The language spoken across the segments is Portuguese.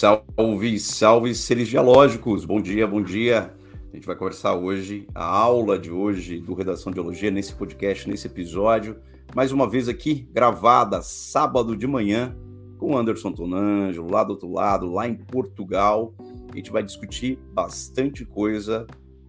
Salve, salve seres dialógicos. Bom dia, bom dia. A gente vai conversar hoje, a aula de hoje do Redação Dialogia, nesse podcast, nesse episódio. Mais uma vez aqui, gravada sábado de manhã, com Anderson Tonangelo, lá do outro lado, lá em Portugal. A gente vai discutir bastante coisa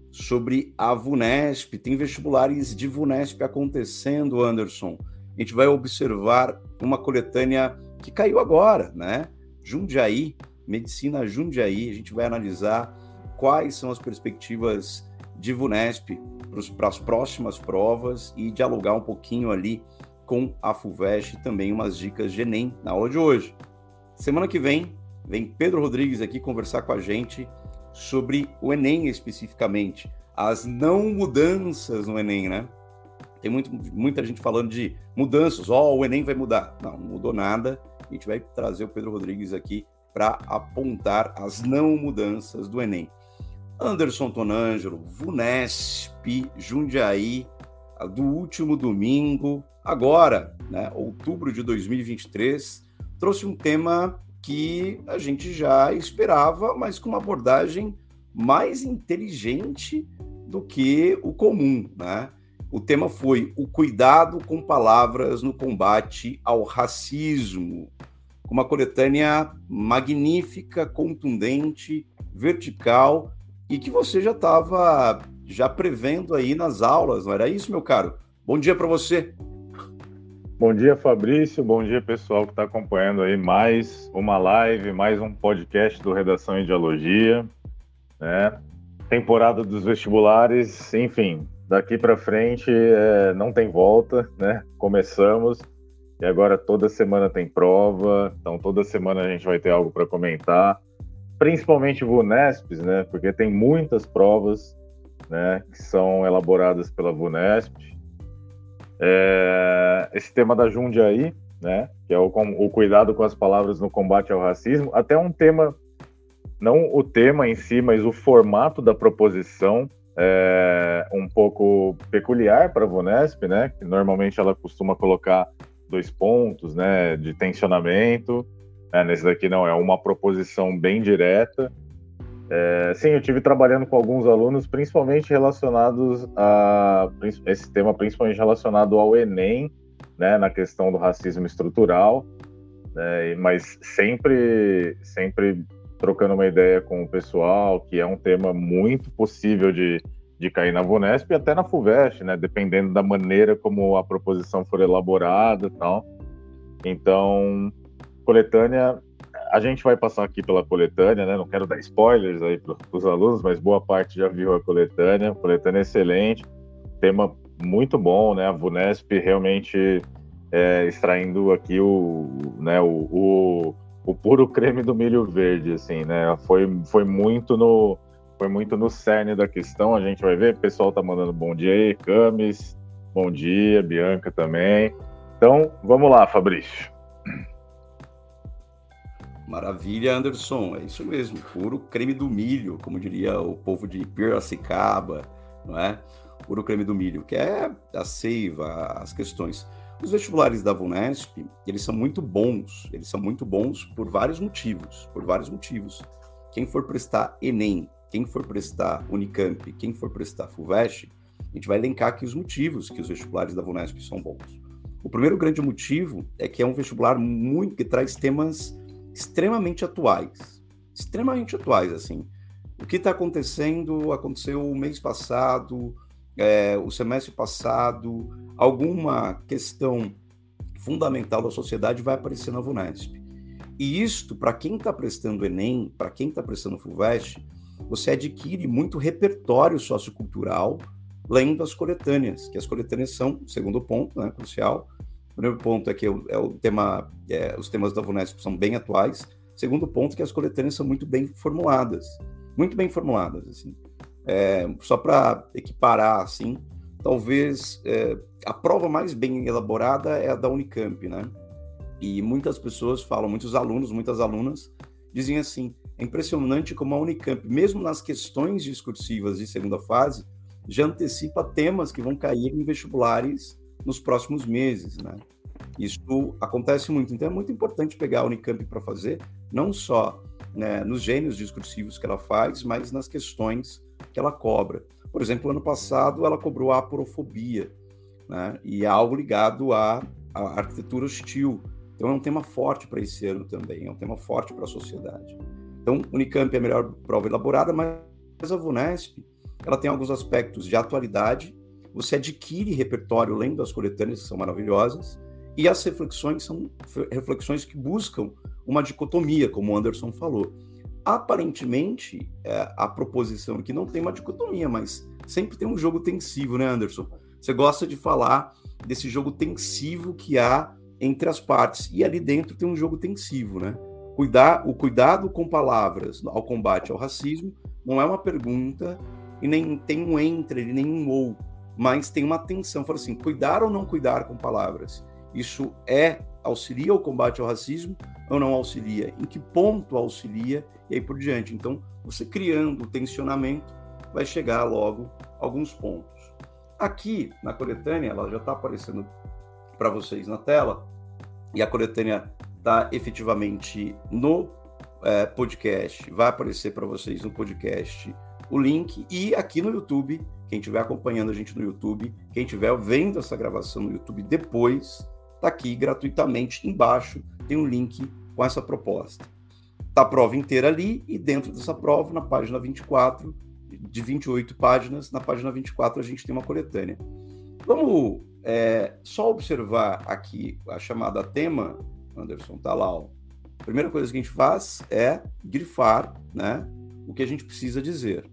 sobre a VUNESP. Tem vestibulares de VUNESP acontecendo, Anderson. A gente vai observar uma coletânea que caiu agora, né? Jundiaí, Medicina Jundiaí. A gente vai analisar quais são as perspectivas de VUNESP para as próximas provas e dialogar um pouquinho ali com a FUVEST e também umas dicas de Enem na aula de hoje. Semana que vem, vem Pedro Rodrigues aqui conversar com a gente sobre o Enem especificamente, as não mudanças no Enem, né? Tem muito, muita gente falando de mudanças, ó, oh, o Enem vai mudar. Não, não mudou nada. A gente vai trazer o Pedro Rodrigues aqui para apontar as não mudanças do Enem. Anderson Tonângelo, VUNESP, Jundiaí, do último domingo, agora, né, outubro de 2023, trouxe um tema que a gente já esperava, mas com uma abordagem mais inteligente do que o comum, né? O tema foi o cuidado com palavras no combate ao racismo. Uma coletânea magnífica, contundente, vertical e que você já estava já prevendo aí nas aulas, não era isso, meu caro? Bom dia para você. Bom dia, Fabrício. Bom dia, pessoal que está acompanhando aí mais uma live, mais um podcast do Redação em Dialogia, né? Temporada dos vestibulares, enfim, daqui para frente é, não tem volta, né? Começamos e agora toda semana tem prova, então toda semana a gente vai ter algo para comentar, principalmente VUNESPs, né? Porque tem muitas provas, né? Que são elaboradas pela VUNESP. É, esse tema da Jundiaí, né? Que é o, o cuidado com as palavras no combate ao racismo, até um tema não o tema em si, mas o formato da proposição é, um pouco peculiar para a Vunesp, né? Que normalmente ela costuma colocar dois pontos, né? De tensionamento. É, nesse daqui não, é uma proposição bem direta. É, sim, eu tive trabalhando com alguns alunos, principalmente relacionados a esse tema, principalmente relacionado ao Enem, né? Na questão do racismo estrutural. Né, mas sempre, sempre trocando uma ideia com o pessoal, que é um tema muito possível de, de cair na Vunesp e até na FUVEST, né? Dependendo da maneira como a proposição for elaborada e tal. Então, coletânea, a gente vai passar aqui pela coletânea, né? Não quero dar spoilers aí para os alunos, mas boa parte já viu a coletânea. Coletânea é excelente, tema muito bom, né? A Vunesp realmente é, extraindo aqui o, né, o, o o puro creme do milho verde, assim, né? Foi, foi muito no foi muito no cerne da questão. A gente vai ver, o pessoal tá mandando bom dia aí, Camis, bom dia, Bianca também. Então, vamos lá, Fabrício. Maravilha, Anderson. É isso mesmo, puro creme do milho, como diria o povo de Piracicaba, não é? Puro creme do milho, que é a seiva, as questões. Os vestibulares da VUNESP, eles são muito bons, eles são muito bons por vários motivos, por vários motivos. Quem for prestar ENEM, quem for prestar Unicamp, quem for prestar FUVEST, a gente vai elencar aqui os motivos que os vestibulares da VUNESP são bons. O primeiro grande motivo é que é um vestibular muito que traz temas extremamente atuais, extremamente atuais, assim. O que está acontecendo aconteceu o mês passado, é, o semestre passado, alguma questão fundamental da sociedade vai aparecer na VUNESP. E isto, para quem está prestando Enem, para quem está prestando FUVEST, você adquire muito repertório sociocultural lendo as coletâneas, que as coletâneas são, segundo ponto, né, crucial. O primeiro ponto é que é o tema, é, os temas da VUNESP são bem atuais. Segundo ponto, que as coletâneas são muito bem formuladas, muito bem formuladas, assim. É, só para equiparar, assim, talvez é, a prova mais bem elaborada é a da Unicamp, né? E muitas pessoas falam, muitos alunos, muitas alunas, dizem assim: é impressionante como a Unicamp, mesmo nas questões discursivas de segunda fase, já antecipa temas que vão cair em vestibulares nos próximos meses, né? Isso acontece muito, então é muito importante pegar a Unicamp para fazer, não só né, nos gênios discursivos que ela faz, mas nas questões que ela cobra. Por exemplo, ano passado ela cobrou a aporofobia, né, e é algo ligado à, à arquitetura hostil. Então é um tema forte para esse ano também, é um tema forte para a sociedade. Então, Unicamp é a melhor prova elaborada, mas a VUNESP ela tem alguns aspectos de atualidade. Você adquire repertório lendo as coletâneas, que são maravilhosas, e as reflexões são reflexões que buscam uma dicotomia, como o Anderson falou. Aparentemente, é, a proposição aqui não tem uma dicotomia, mas sempre tem um jogo tensivo, né, Anderson? Você gosta de falar desse jogo tensivo que há entre as partes, e ali dentro tem um jogo tensivo, né? Cuidar, o cuidado com palavras ao combate ao racismo não é uma pergunta e nem tem um entre, nem um ou, mas tem uma tensão. Fala assim, cuidar ou não cuidar com palavras? Isso é auxilia o combate ao racismo ou não auxilia? Em que ponto auxilia? E aí por diante. Então, você criando o tensionamento, vai chegar logo alguns pontos. Aqui na coletânea, ela já está aparecendo para vocês na tela, e a coletânea está efetivamente no é, podcast, vai aparecer para vocês no podcast o link, e aqui no YouTube, quem estiver acompanhando a gente no YouTube, quem estiver vendo essa gravação no YouTube depois, Está aqui gratuitamente embaixo, tem um link com essa proposta. Está a prova inteira ali e dentro dessa prova, na página 24, de 28 páginas, na página 24 a gente tem uma coletânea. Vamos é, só observar aqui a chamada tema, Anderson, tá lá. Ó. A primeira coisa que a gente faz é grifar né, o que a gente precisa dizer.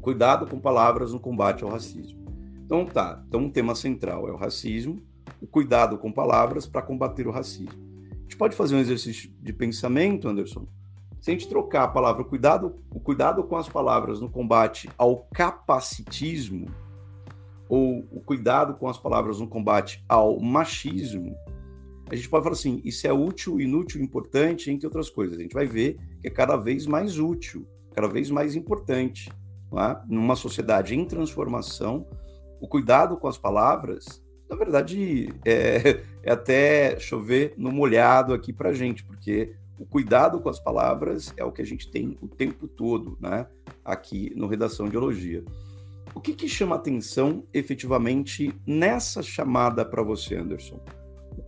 Cuidado com palavras no combate ao racismo. Então tá, então o tema central é o racismo, o cuidado com palavras para combater o racismo. A gente pode fazer um exercício de pensamento, Anderson? Se a gente trocar a palavra cuidado, o cuidado com as palavras no combate ao capacitismo, ou o cuidado com as palavras no combate ao machismo, a gente pode falar assim: isso é útil, inútil, importante, entre outras coisas. A gente vai ver que é cada vez mais útil, cada vez mais importante. É? Numa sociedade em transformação, o cuidado com as palavras na verdade, é, é até chover no molhado aqui para gente, porque o cuidado com as palavras é o que a gente tem o tempo todo, né? Aqui no Redação de Elogia. O que, que chama atenção efetivamente nessa chamada para você, Anderson?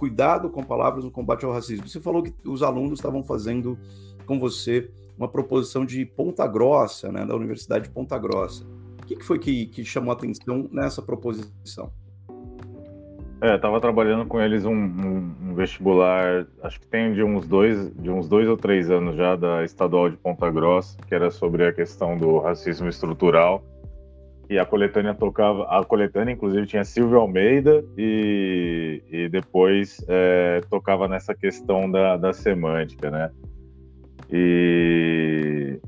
Cuidado com palavras no combate ao racismo. Você falou que os alunos estavam fazendo com você uma proposição de Ponta Grossa, né, da Universidade de Ponta Grossa. O que, que foi que, que chamou atenção nessa proposição? É, tava trabalhando com eles um, um, um, vestibular, acho que tem de uns dois, de uns dois ou três anos já da Estadual de Ponta Grossa, que era sobre a questão do racismo estrutural. E a coletânea tocava, a coletânea inclusive tinha Silvio Almeida e, e depois é, tocava nessa questão da, da semântica, né? E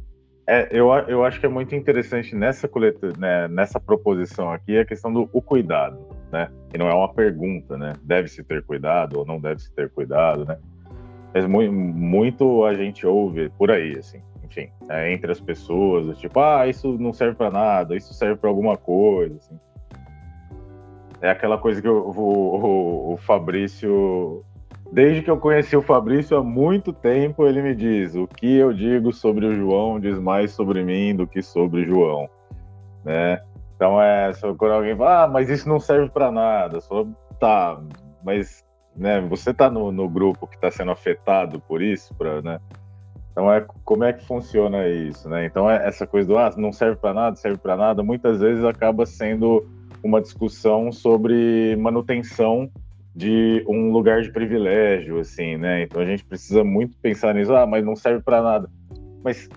é, eu, eu acho que é muito interessante nessa, coleta, né, nessa proposição aqui a questão do o cuidado, né? E não é uma pergunta, né? Deve-se ter cuidado ou não deve-se ter cuidado, né? Mas muito, muito, a gente ouve por aí, assim, enfim, é, entre as pessoas, tipo, ah, isso não serve para nada, isso serve para alguma coisa, assim. É aquela coisa que o, o, o Fabrício Desde que eu conheci o Fabrício há muito tempo, ele me diz: o que eu digo sobre o João diz mais sobre mim do que sobre João, né? Então é quando alguém fala, ah, mas isso não serve para nada, só tá, mas né, você tá no, no grupo que está sendo afetado por isso, para né? Então é como é que funciona isso, né? Então é essa coisa do ah, não serve para nada, serve para nada, muitas vezes acaba sendo uma discussão sobre manutenção de um lugar de privilégio, assim, né? Então a gente precisa muito pensar nisso. Ah, mas não serve para nada. Mas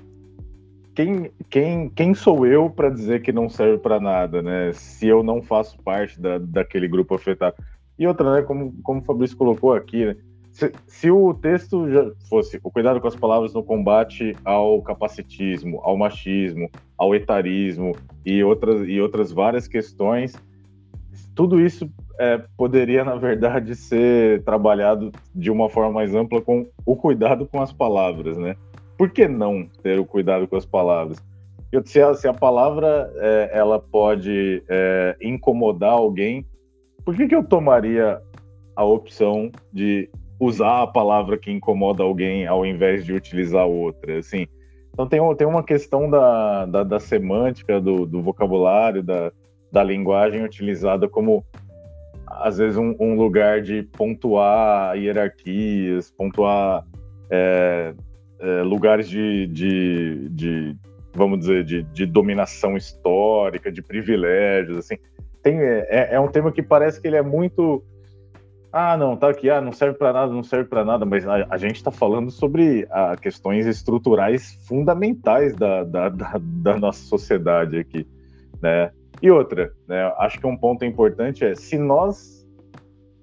quem, quem, quem sou eu para dizer que não serve para nada, né? Se eu não faço parte da, daquele grupo afetado. E outra, né? Como, como o Fabrício colocou aqui, né? Se, se, o texto fosse o cuidado com as palavras no combate ao capacitismo, ao machismo, ao etarismo e outras, e outras várias questões, tudo isso é, poderia, na verdade, ser trabalhado de uma forma mais ampla com o cuidado com as palavras, né? Por que não ter o cuidado com as palavras? Se a, se a palavra é, ela pode é, incomodar alguém, por que, que eu tomaria a opção de usar a palavra que incomoda alguém ao invés de utilizar outra, assim. Então tem, tem uma questão da, da, da semântica, do, do vocabulário, da, da linguagem utilizada como às vezes um, um lugar de pontuar hierarquias, pontuar é, é, lugares de, de, de, vamos dizer, de, de, dominação histórica, de privilégios, assim. Tem, é, é um tema que parece que ele é muito ah, não, tá aqui, ah, não serve para nada, não serve para nada, mas a, a gente está falando sobre ah, questões estruturais fundamentais da, da, da, da, nossa sociedade aqui, né? E outra, né, acho que um ponto importante é se nós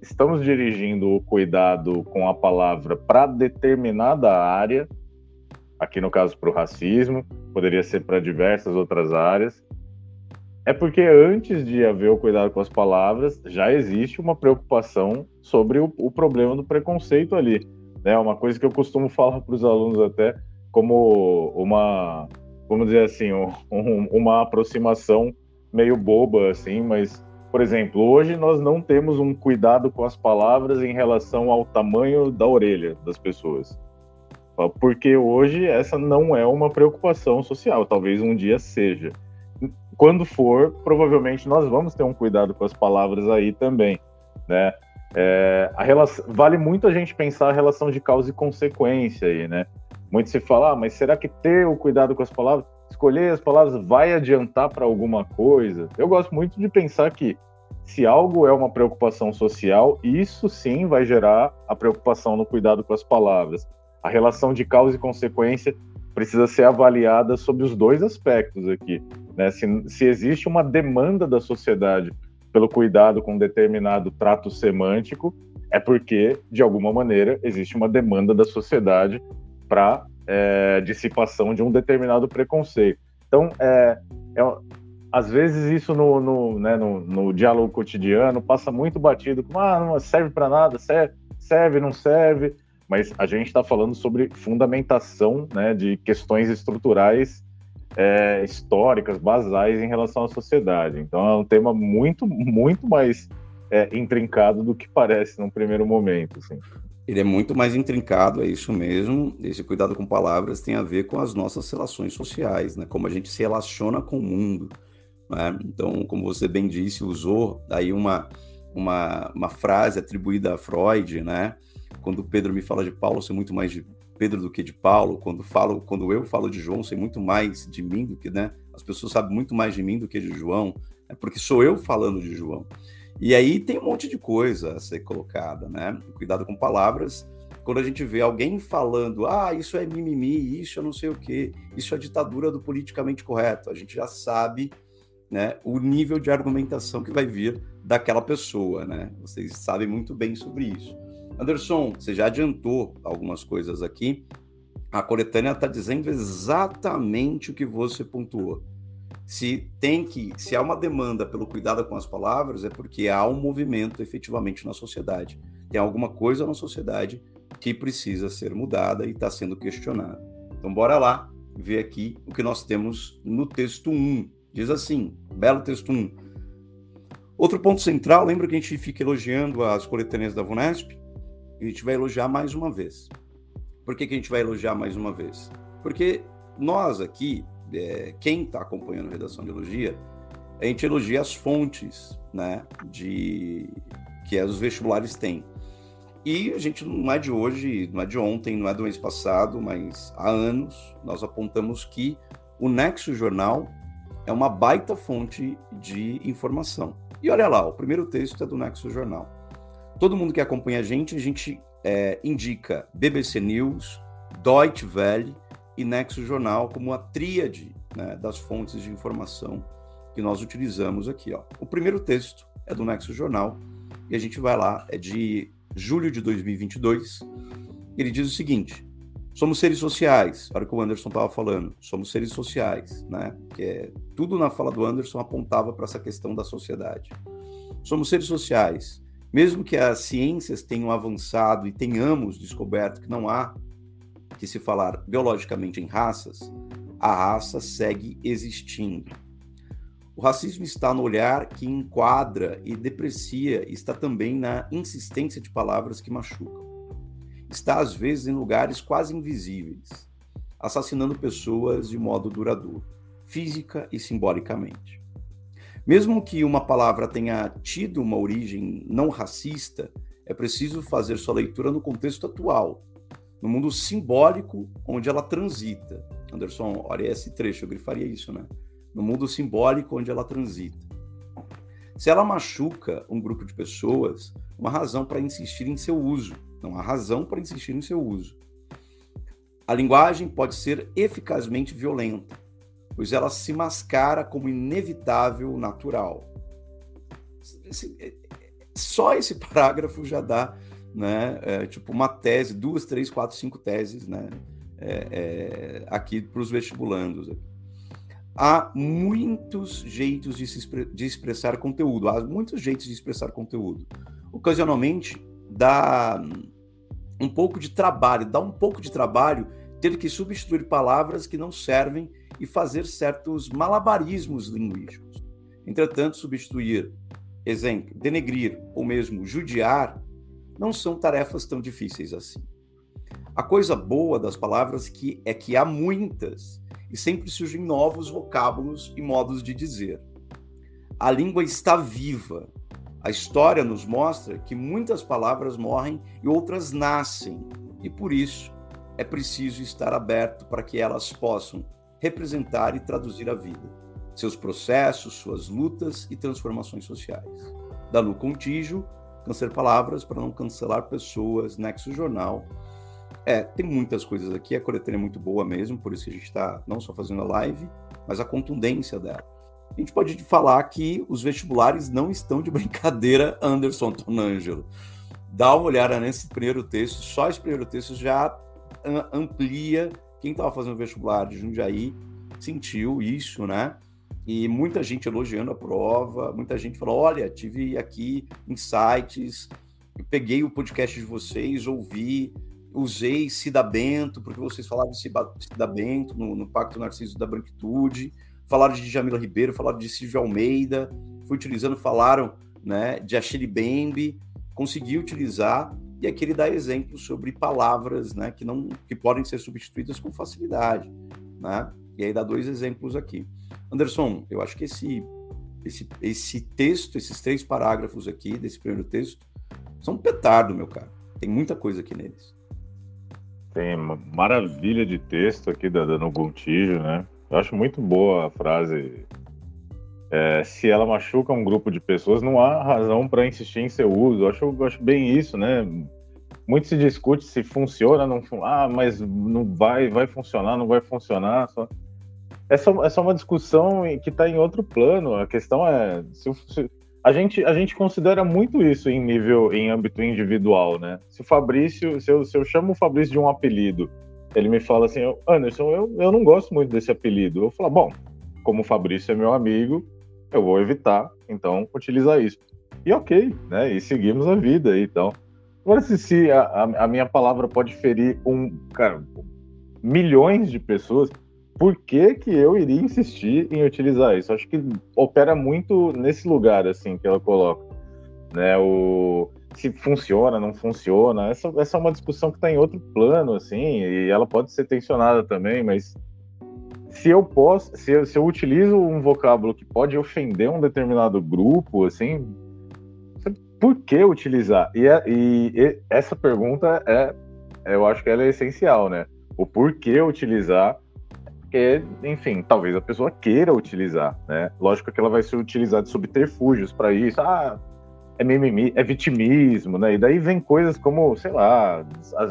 estamos dirigindo o cuidado com a palavra para determinada área, aqui no caso para o racismo, poderia ser para diversas outras áreas, é porque antes de haver o cuidado com as palavras, já existe uma preocupação sobre o, o problema do preconceito ali. Né? Uma coisa que eu costumo falar para os alunos até como uma, vamos dizer assim, um, uma aproximação meio boba, assim, mas, por exemplo, hoje nós não temos um cuidado com as palavras em relação ao tamanho da orelha das pessoas. Porque hoje essa não é uma preocupação social, talvez um dia seja quando for, provavelmente nós vamos ter um cuidado com as palavras aí também, né? É, a relação, vale muito a gente pensar a relação de causa e consequência aí, né? Muito se fala, ah, mas será que ter o cuidado com as palavras, escolher as palavras vai adiantar para alguma coisa? Eu gosto muito de pensar que se algo é uma preocupação social, isso sim vai gerar a preocupação no cuidado com as palavras. A relação de causa e consequência precisa ser avaliada sob os dois aspectos aqui. Né? Se, se existe uma demanda da sociedade pelo cuidado com determinado trato semântico, é porque, de alguma maneira, existe uma demanda da sociedade para é, dissipação de um determinado preconceito. Então, é, é, às vezes isso no, no, né, no, no, diálogo cotidiano passa muito batido, como, ah, não serve para nada, serve, serve, não serve, mas a gente está falando sobre fundamentação né, de questões estruturais é, históricas, basais em relação à sociedade. Então é um tema muito, muito mais é, intrincado do que parece num primeiro momento. Assim. Ele é muito mais intrincado, é isso mesmo. Esse cuidado com palavras tem a ver com as nossas relações sociais, né? como a gente se relaciona com o mundo. Né? Então, como você bem disse, usou aí uma, uma, uma frase atribuída a Freud, né? quando Pedro me fala de Paulo, ser muito mais de Pedro do que de Paulo, quando falo, quando eu falo de João, sei muito mais de mim do que, né? As pessoas sabem muito mais de mim do que de João, é porque sou eu falando de João. E aí tem um monte de coisa a ser colocada, né? Cuidado com palavras. Quando a gente vê alguém falando, ah, isso é mimimi, isso eu não sei o quê, isso é ditadura do politicamente correto, a gente já sabe, né, o nível de argumentação que vai vir daquela pessoa, né? Vocês sabem muito bem sobre isso. Anderson, você já adiantou algumas coisas aqui. A coletânea está dizendo exatamente o que você pontuou. Se tem que, se há uma demanda pelo cuidado com as palavras, é porque há um movimento efetivamente na sociedade. Tem alguma coisa na sociedade que precisa ser mudada e está sendo questionada. Então, bora lá ver aqui o que nós temos no texto 1. Diz assim, belo texto 1. Outro ponto central, lembra que a gente fica elogiando as coletâneas da VUNESP? A gente vai elogiar mais uma vez. Por que, que a gente vai elogiar mais uma vez? Porque nós aqui, é, quem está acompanhando a redação de elogia, a gente elogia as fontes né, de, que os vestibulares têm. E a gente não é de hoje, não é de ontem, não é do mês passado, mas há anos nós apontamos que o Nexo Jornal é uma baita fonte de informação. E olha lá, o primeiro texto é do Nexo Jornal. Todo mundo que acompanha a gente, a gente é, indica BBC News, Deutsche Welle e Nexo Jornal como a tríade né, das fontes de informação que nós utilizamos aqui. Ó. O primeiro texto é do Nexo Jornal e a gente vai lá, é de julho de 2022. Ele diz o seguinte: somos seres sociais, a hora que o Anderson estava falando, somos seres sociais, né? Que é, tudo na fala do Anderson apontava para essa questão da sociedade. Somos seres sociais, mesmo que as ciências tenham avançado e tenhamos descoberto que não há que se falar biologicamente em raças, a raça segue existindo. O racismo está no olhar que enquadra e deprecia, está também na insistência de palavras que machucam. está às vezes em lugares quase invisíveis, assassinando pessoas de modo duradouro, física e simbolicamente. Mesmo que uma palavra tenha tido uma origem não racista, é preciso fazer sua leitura no contexto atual, no mundo simbólico onde ela transita. Anderson, olha esse trecho, eu grifaria isso, né? No mundo simbólico onde ela transita. Se ela machuca um grupo de pessoas, uma razão para insistir em seu uso, não há razão para insistir em seu uso. A linguagem pode ser eficazmente violenta, pois ela se mascara como inevitável natural. É, só esse parágrafo já dá né, é, tipo uma tese, duas, três, quatro, cinco teses né, é, é, aqui para os vestibulandos. Há muitos jeitos de, se, de expressar conteúdo, há muitos jeitos de expressar conteúdo. Ocasionalmente, dá um pouco de trabalho, dá um pouco de trabalho ter que substituir palavras que não servem e fazer certos malabarismos linguísticos. Entretanto, substituir, exemplo, denegrir ou mesmo judiar não são tarefas tão difíceis assim. A coisa boa das palavras que é que há muitas e sempre surgem novos vocábulos e modos de dizer. A língua está viva. A história nos mostra que muitas palavras morrem e outras nascem, e por isso é preciso estar aberto para que elas possam representar e traduzir a vida, seus processos, suas lutas e transformações sociais. Dalu Contígio, Câncer Palavras para não cancelar pessoas, Nexo Jornal. É, tem muitas coisas aqui, a coletânea é muito boa mesmo, por isso que a gente está não só fazendo a live, mas a contundência dela. A gente pode falar que os vestibulares não estão de brincadeira, Anderson Tonângelo. Dá uma olhada nesse primeiro texto, só esse primeiro texto já amplia quem estava fazendo vestibular de Jundiaí sentiu isso, né? E muita gente elogiando a prova, muita gente falou: olha, tive aqui insights, peguei o podcast de vocês, ouvi, usei Cida Bento, porque vocês falaram de Cida Bento no, no Pacto Narciso da Branquitude, falaram de Jamila Ribeiro, falaram de Silvio Almeida, fui utilizando, falaram né, de Achille Bembe, consegui utilizar e aqui ele dá exemplos sobre palavras né, que, não, que podem ser substituídas com facilidade. Né? E aí dá dois exemplos aqui. Anderson, eu acho que esse, esse, esse texto, esses três parágrafos aqui desse primeiro texto, são um petardo, meu cara. Tem muita coisa aqui neles. Tem uma maravilha de texto aqui da Dano Gontijo, né? Eu acho muito boa a frase é, se ela machuca um grupo de pessoas, não há razão para insistir em seu uso. Eu acho, eu acho bem isso, né? Muito se discute se funciona, não ah, mas não vai, vai funcionar, não vai funcionar. Só... É, só, é só uma discussão que está em outro plano. A questão é se, se, a gente a gente considera muito isso em nível, em âmbito individual, né? Se o Fabrício, se eu, se eu chamo o Fabrício de um apelido, ele me fala assim, Anderson, eu, eu não gosto muito desse apelido. Eu falo, bom, como o Fabrício é meu amigo, eu vou evitar, então, utilizar isso. E ok, né? E seguimos a vida, então. Agora, se, se a, a, minha palavra pode ferir um, cara, milhões de pessoas, por que que eu iria insistir em utilizar isso? Acho que opera muito nesse lugar, assim, que ela coloca, né? O se funciona, não funciona. Essa, essa é uma discussão que está em outro plano, assim, e ela pode ser tensionada também, mas se eu posso, se eu, se eu utilizo um vocábulo que pode ofender um determinado grupo, assim, por que utilizar? E, é, e, e essa pergunta é, eu acho que ela é essencial, né? O porquê utilizar, porque, enfim, talvez a pessoa queira utilizar, né? Lógico que ela vai ser utilizada de subterfúgios para isso. Ah, é mimimi, é vitimismo, né? E daí vem coisas como, sei lá,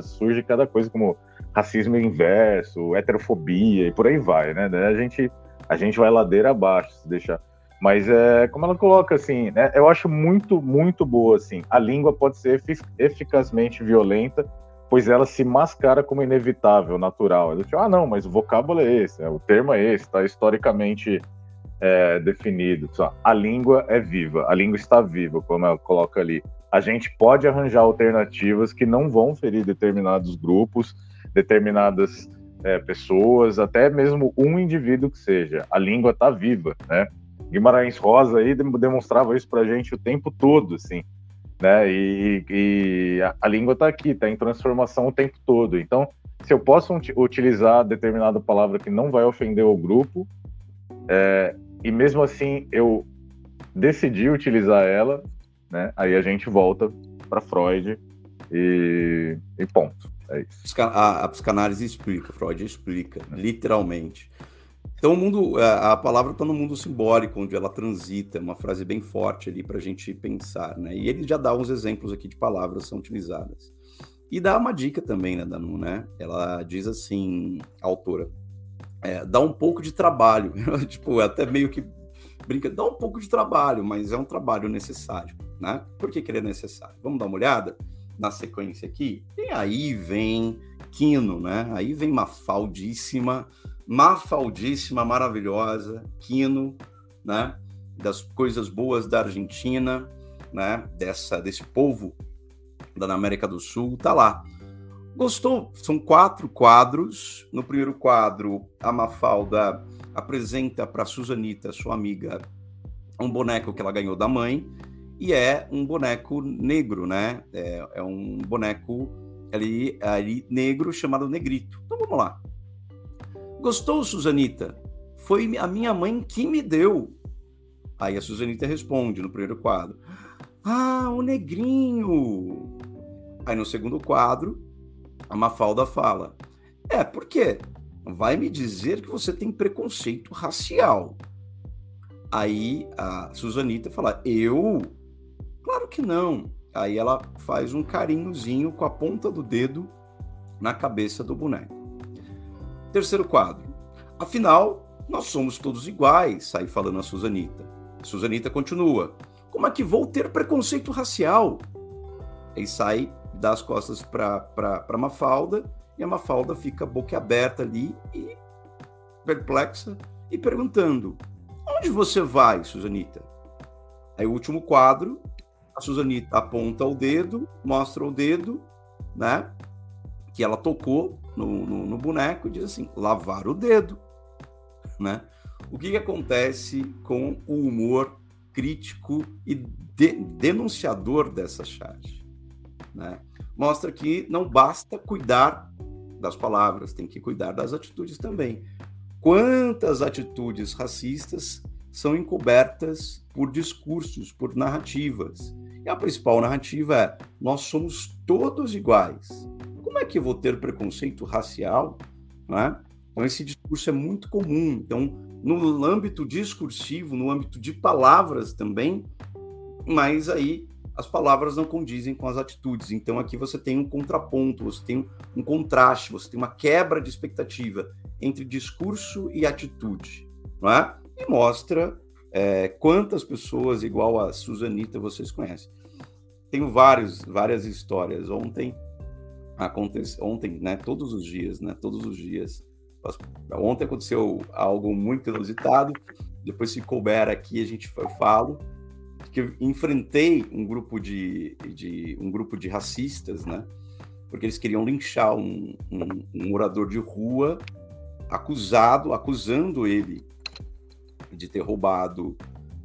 surge cada coisa como racismo inverso, heterofobia e por aí vai, né? A gente, a gente vai ladeira abaixo, se deixar. Mas é como ela coloca assim, né? Eu acho muito, muito boa assim. A língua pode ser eficazmente violenta, pois ela se mascara como inevitável, natural. Eu digo, ah, não, mas o vocábulo é esse, o termo é esse, está historicamente é, definido. A língua é viva, a língua está viva, como ela coloca ali. A gente pode arranjar alternativas que não vão ferir determinados grupos determinadas é, pessoas, até mesmo um indivíduo que seja. A língua está viva, né? Guimarães Rosa aí demonstrava isso para a gente o tempo todo, assim. né? E, e a, a, língua está aqui, está em transformação o tempo todo. Então, se eu posso utilizar determinada palavra que não vai ofender o grupo, é, e mesmo assim eu decidi utilizar ela, né? Aí a gente volta para Freud e, e, ponto. É. A, a psicanálise explica, Freud explica, é. literalmente. Então, o mundo, a palavra está no mundo simbólico, onde ela transita, é uma frase bem forte ali para a gente pensar, né? E ele já dá uns exemplos aqui de palavras que são utilizadas. E dá uma dica também, né, Danu, né? Ela diz assim, a autora, é, dá um pouco de trabalho, tipo, até meio que brinca, dá um pouco de trabalho, mas é um trabalho necessário, né? Por que, que ele é necessário? Vamos dar uma olhada na sequência aqui? E aí vem Quino, né? Aí vem Mafaldíssima, mafaldíssima, maravilhosa, Quino, né? Das coisas boas da Argentina, né? Dessa, desse povo da América do Sul, tá lá. Gostou? São quatro quadros. No primeiro quadro, a Mafalda apresenta para Suzanita, sua amiga, um boneco que ela ganhou da mãe, e é um boneco negro, né? É, é um boneco ali, ali negro chamado Negrito. Então vamos lá. Gostou, Suzanita? Foi a minha mãe que me deu. Aí a Suzanita responde no primeiro quadro: Ah, o negrinho. Aí no segundo quadro, a Mafalda fala: É, por quê? Vai me dizer que você tem preconceito racial. Aí a Suzanita fala: Eu? Claro que não. Aí ela faz um carinhozinho com a ponta do dedo na cabeça do boneco. Terceiro quadro. Afinal, nós somos todos iguais, sai falando a Suzanita. A Suzanita continua. Como é que vou ter preconceito racial? Aí sai, dá as costas para Mafalda, e a Mafalda fica boca aberta ali e perplexa e perguntando: Onde você vai, Suzanita? Aí o último quadro, a Suzanita aponta o dedo, mostra o dedo, né? Que ela tocou no, no, no boneco e diz assim: lavar o dedo, né? O que, que acontece com o humor crítico e de, denunciador dessa charge? Né? Mostra que não basta cuidar das palavras, tem que cuidar das atitudes também. Quantas atitudes racistas são encobertas por discursos, por narrativas? E a principal narrativa é: nós somos todos iguais. Como é que eu vou ter preconceito racial? Né? Então, esse discurso é muito comum. Então, no âmbito discursivo, no âmbito de palavras também, mas aí as palavras não condizem com as atitudes. Então, aqui você tem um contraponto, você tem um contraste, você tem uma quebra de expectativa entre discurso e atitude. Não é? E mostra é, quantas pessoas igual a Suzanita vocês conhecem. Tenho vários, várias histórias. Ontem acontece ontem, né? Todos os dias, né? Todos os dias. Ontem aconteceu algo muito inusitado. Depois, se couber aqui, a gente eu falo que enfrentei um grupo de, de um grupo de racistas, né? Porque eles queriam linchar um, um, um morador de rua, acusado, acusando ele de ter roubado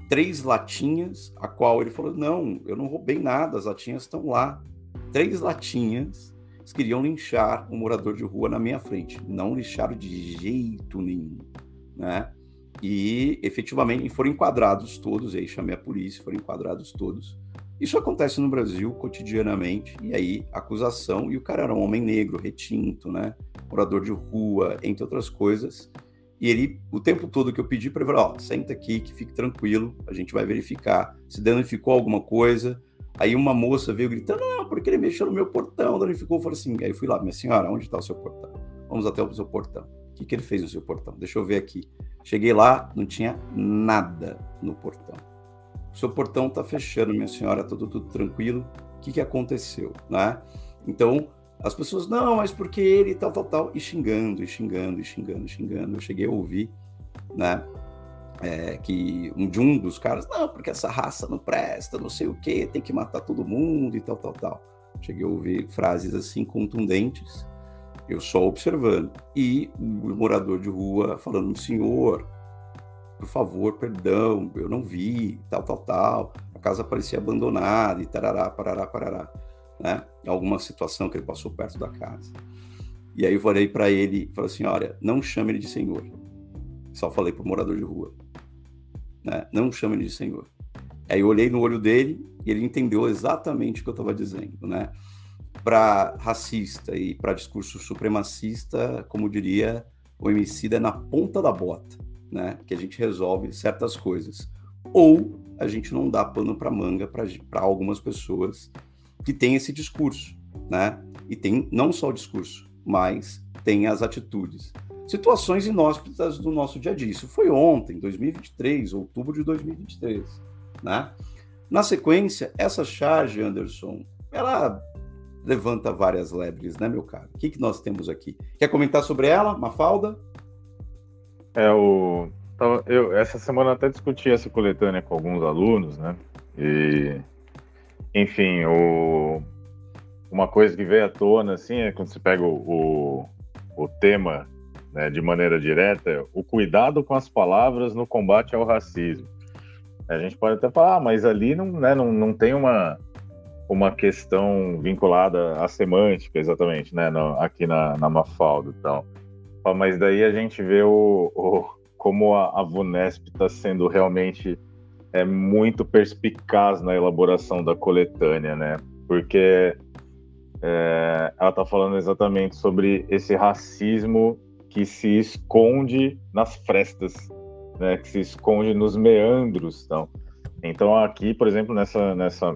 três latinhas, a qual ele falou: não, eu não roubei nada, as latinhas estão lá. Três latinhas eles queriam linchar um morador de rua na minha frente. Não lincharam de jeito nenhum, né? E efetivamente foram enquadrados todos, aí chamei a polícia, foram enquadrados todos. Isso acontece no Brasil cotidianamente, e aí acusação, e o cara era um homem negro, retinto, né? Morador de rua, entre outras coisas. E ele, o tempo todo que eu pedi para ele, ó, senta aqui, que fique tranquilo, a gente vai verificar se danificou alguma coisa, Aí uma moça veio gritando, não, porque ele mexeu no meu portão, danificou, falou assim, aí fui lá, minha senhora, onde está o seu portão? Vamos até o seu portão. O que, que ele fez no seu portão? Deixa eu ver aqui. Cheguei lá, não tinha nada no portão. O seu portão está fechando, minha senhora, tudo, tudo tranquilo. O que, que aconteceu, né? Então, as pessoas, não, mas porque ele tal, tal, tal, e xingando, e xingando, e xingando, e xingando. Eu cheguei a ouvir, né? é, que um de um dos caras, não, porque essa raça não presta, não sei o que, tem que matar todo mundo e tal, tal, tal. Cheguei a ouvir frases assim contundentes, eu só observando. E o morador de rua falando, senhor, por favor, perdão, eu não vi, tal, tal, tal. a casa parecia abandonada e tarará, parará, parará, né? Alguma situação que ele passou perto da casa. E aí eu falei para ele, falei assim, olha, não chame ele de senhor. Só falei pro morador de rua, né? Não chame ele de senhor. Aí eu olhei no olho dele e ele entendeu exatamente o que eu estava dizendo, né? Para racista e para discurso supremacista, como diria o homicida, é na ponta da bota, né? Que a gente resolve certas coisas. Ou a gente não dá pano para manga para algumas pessoas que têm esse discurso, né? E tem não só o discurso, mas tem as atitudes. Situações inóspitas do nosso dia a dia. Isso foi ontem, 2023, outubro de 2023 né? Na sequência, essa charge, Anderson, ela levanta várias lebres, né, meu caro? O que, que nós temos aqui? Quer comentar sobre ela, Mafalda? É, o... Eu, essa semana até discuti essa coletânea com alguns alunos, né? E, enfim, o... uma coisa que veio à tona, assim, é quando você pega o, o, tema né, de maneira direta, o cuidado com as palavras no combate ao racismo. A gente pode até falar, ah, mas ali não, né, não, não tem uma, uma questão vinculada à semântica, exatamente, né, no, aqui na, na Mafalda então. Mas daí a gente vê o, o como a, a VUNESP está sendo realmente é, muito perspicaz na elaboração da coletânea, né? Porque é, ela está falando exatamente sobre esse racismo que se esconde nas frestas né, que se esconde nos meandros. Então, então aqui, por exemplo, nessa nessa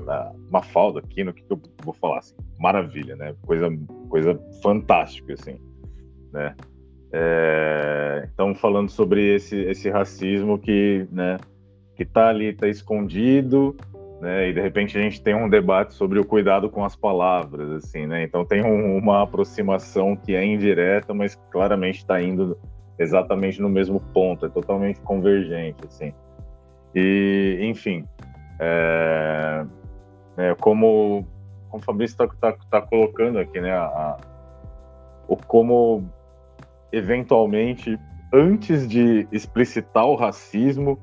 Mafalda aqui, no que, que eu vou falar assim, maravilha, né? Coisa coisa fantástica assim, né? É, então falando sobre esse esse racismo que, né, que tá ali, tá escondido, né? E de repente a gente tem um debate sobre o cuidado com as palavras, assim, né? Então tem um, uma aproximação que é indireta, mas claramente está indo exatamente no mesmo ponto, é totalmente convergente, assim. E, enfim, é, é, como, como o Fabrício está tá, tá colocando aqui, né, a, o como eventualmente, antes de explicitar o racismo,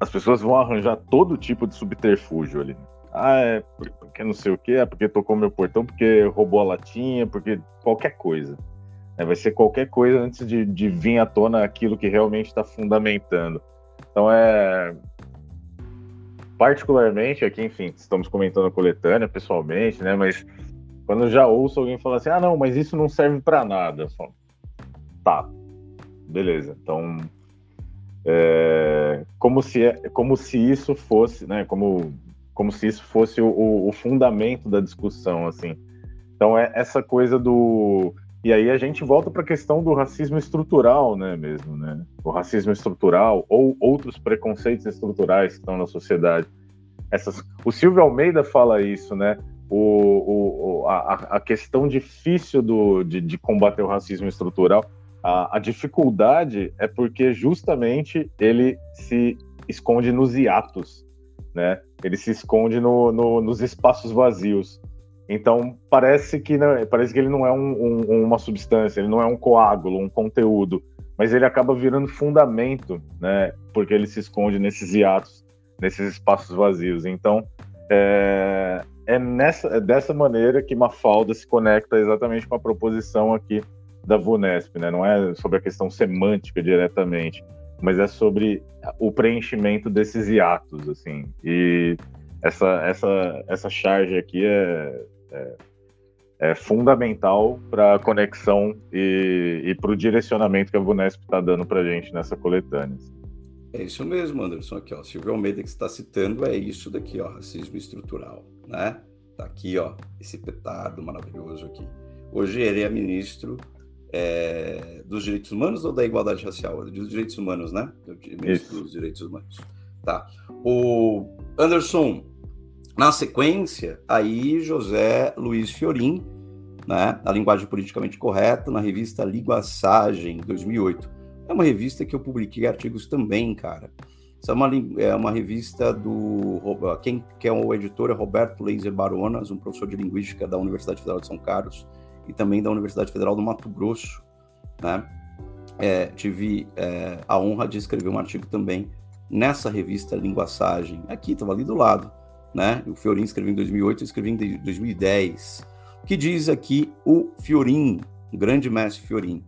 as pessoas vão arranjar todo tipo de subterfúgio ali. Ah, é porque não sei o que, é porque tocou meu portão, porque roubou a latinha, porque qualquer coisa. Né? Vai ser qualquer coisa antes de, de vir à tona aquilo que realmente está fundamentando. Então é particularmente aqui, enfim, estamos comentando a coletânea pessoalmente, né? Mas quando eu já ouço alguém falar assim, ah, não, mas isso não serve para nada, eu falo, tá, beleza. Então, é, como se é, como se isso fosse, né? Como como se isso fosse o, o fundamento da discussão, assim. Então é essa coisa do e aí a gente volta para a questão do racismo estrutural, né, mesmo, né? O racismo estrutural ou outros preconceitos estruturais que estão na sociedade. Essas, o Silvio Almeida fala isso, né? O, o, a, a questão difícil do, de, de combater o racismo estrutural, a, a, dificuldade é porque justamente ele se esconde nos hiatos, né? Ele se esconde no, no, nos espaços vazios. Então parece que parece que ele não é um, um, uma substância, ele não é um coágulo, um conteúdo, mas ele acaba virando fundamento, né? Porque ele se esconde nesses hiatos, nesses espaços vazios. Então é, é nessa é dessa maneira que Mafalda se conecta exatamente com a proposição aqui da VUNESP, né? Não é sobre a questão semântica diretamente, mas é sobre o preenchimento desses hiatos, assim. E essa essa essa charge aqui é é, é fundamental para a conexão e, e para o direcionamento que a Vunesp está dando para a gente nessa coletânea. É isso mesmo, Anderson. Aqui, ó, Silvio Almeida que está citando é isso daqui, ó, racismo estrutural, né? Tá aqui, ó, esse petardo maravilhoso aqui. Hoje ele é ministro é, dos direitos humanos ou da igualdade racial? Dos direitos humanos, né? Dos direitos humanos. Tá. O Anderson, na sequência, aí José Luiz Fiorin, né, a linguagem politicamente correta, na revista Linguaçagem, 2008. É uma revista que eu publiquei artigos também, cara. Essa é uma, é uma revista do. Quem que é o editor é Roberto Leiser Baronas, um professor de linguística da Universidade Federal de São Carlos e também da Universidade Federal do Mato Grosso. Né? É, tive é, a honra de escrever um artigo também nessa revista Linguaçagem. Aqui, estava ali do lado. Né? O Fiorin escreveu em 2008, eu escrevi em 2010. O que diz aqui o Fiorin, o grande mestre Fiorin?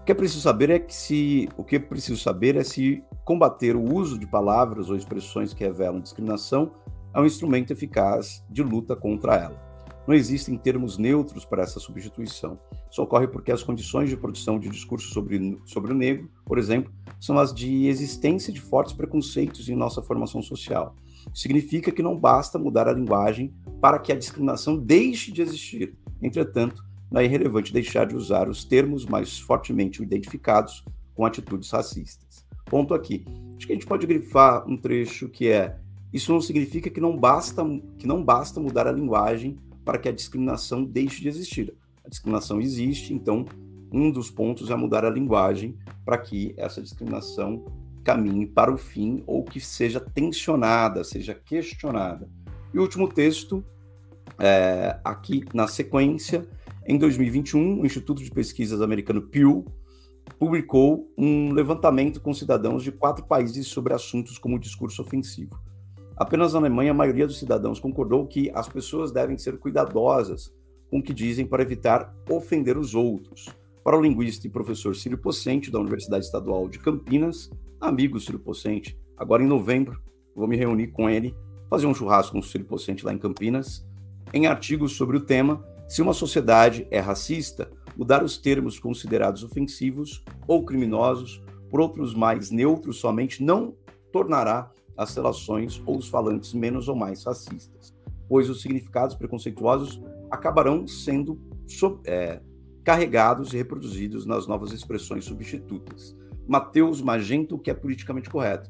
O que é preciso saber é que se o que é preciso saber é se combater o uso de palavras ou expressões que revelam discriminação é um instrumento eficaz de luta contra ela. Não existem termos neutros para essa substituição. Isso ocorre porque as condições de produção de discurso sobre, sobre o negro, por exemplo, são as de existência de fortes preconceitos em nossa formação social. Significa que não basta mudar a linguagem para que a discriminação deixe de existir. Entretanto, não é irrelevante deixar de usar os termos mais fortemente identificados com atitudes racistas. Ponto aqui. Acho que a gente pode grifar um trecho que é: isso não significa que não basta que não basta mudar a linguagem para que a discriminação deixe de existir. A discriminação existe, então um dos pontos é mudar a linguagem para que essa discriminação caminhe para o fim ou que seja tensionada, seja questionada. E o último texto, é, aqui na sequência, em 2021, o Instituto de Pesquisas americano Pew publicou um levantamento com cidadãos de quatro países sobre assuntos como discurso ofensivo. Apenas na Alemanha, a maioria dos cidadãos concordou que as pessoas devem ser cuidadosas com o que dizem para evitar ofender os outros. Para o linguista e professor Círio Pocente, da Universidade Estadual de Campinas, amigo Círio Pocente, agora em novembro, vou me reunir com ele, fazer um churrasco com o Círio Pocente lá em Campinas, em artigos sobre o tema Se uma sociedade é racista, mudar os termos considerados ofensivos ou criminosos por outros mais neutros somente não tornará as relações ou os falantes menos ou mais racistas, pois os significados preconceituosos acabarão sendo é, carregados e reproduzidos nas novas expressões substitutas. Mateus Magento, que é politicamente correto.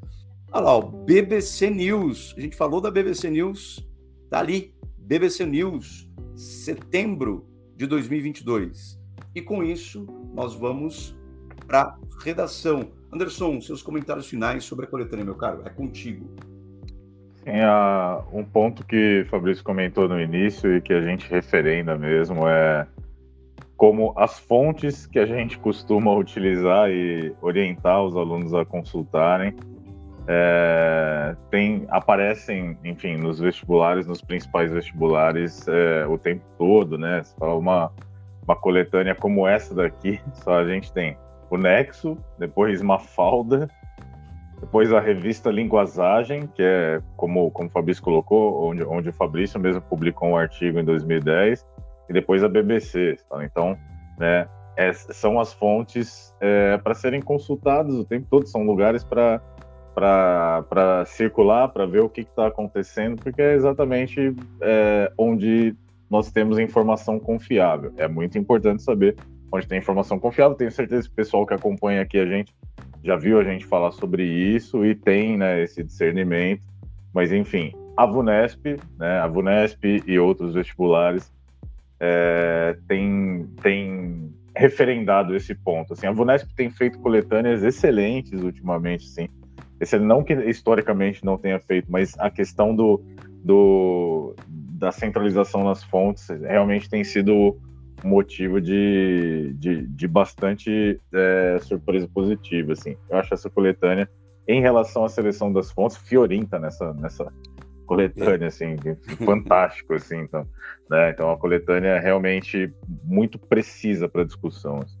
Olha lá, o BBC News. A gente falou da BBC News, tá ali. BBC News, setembro de 2022. E com isso, nós vamos para redação. Anderson, seus comentários finais sobre a coletânea, meu caro, é contigo. Sim, um ponto que o Fabrício comentou no início e que a gente referenda mesmo é como as fontes que a gente costuma utilizar e orientar os alunos a consultarem é, tem, aparecem, enfim, nos vestibulares, nos principais vestibulares é, o tempo todo, né? Uma, uma coletânea como essa daqui, só a gente tem o Nexo, depois Mafalda, depois a revista Linguazagem, que é, como, como o Fabrício colocou, onde, onde o Fabrício mesmo publicou um artigo em 2010, e depois a BBC. Tá? Então, né, é, são as fontes é, para serem consultadas o tempo todo, são lugares para para circular, para ver o que está acontecendo, porque é exatamente é, onde nós temos informação confiável. É muito importante saber onde tem informação confiável. Tenho certeza que o pessoal que acompanha aqui a gente já viu a gente falar sobre isso e tem né, esse discernimento. Mas, enfim, a VUNESP, né, a VUNESP e outros vestibulares é, tem, tem referendado esse ponto. Assim, a VUNESP tem feito coletâneas excelentes ultimamente, sim. Esse não que historicamente não tenha feito, mas a questão do, do da centralização nas fontes realmente tem sido motivo de, de, de bastante é, surpresa positiva, assim. Eu acho essa coletânea, em relação à seleção das fontes, fiorinta nessa, nessa coletânea, assim, fantástico, assim, então, né? Então, a coletânea é realmente muito precisa para a discussão. Assim.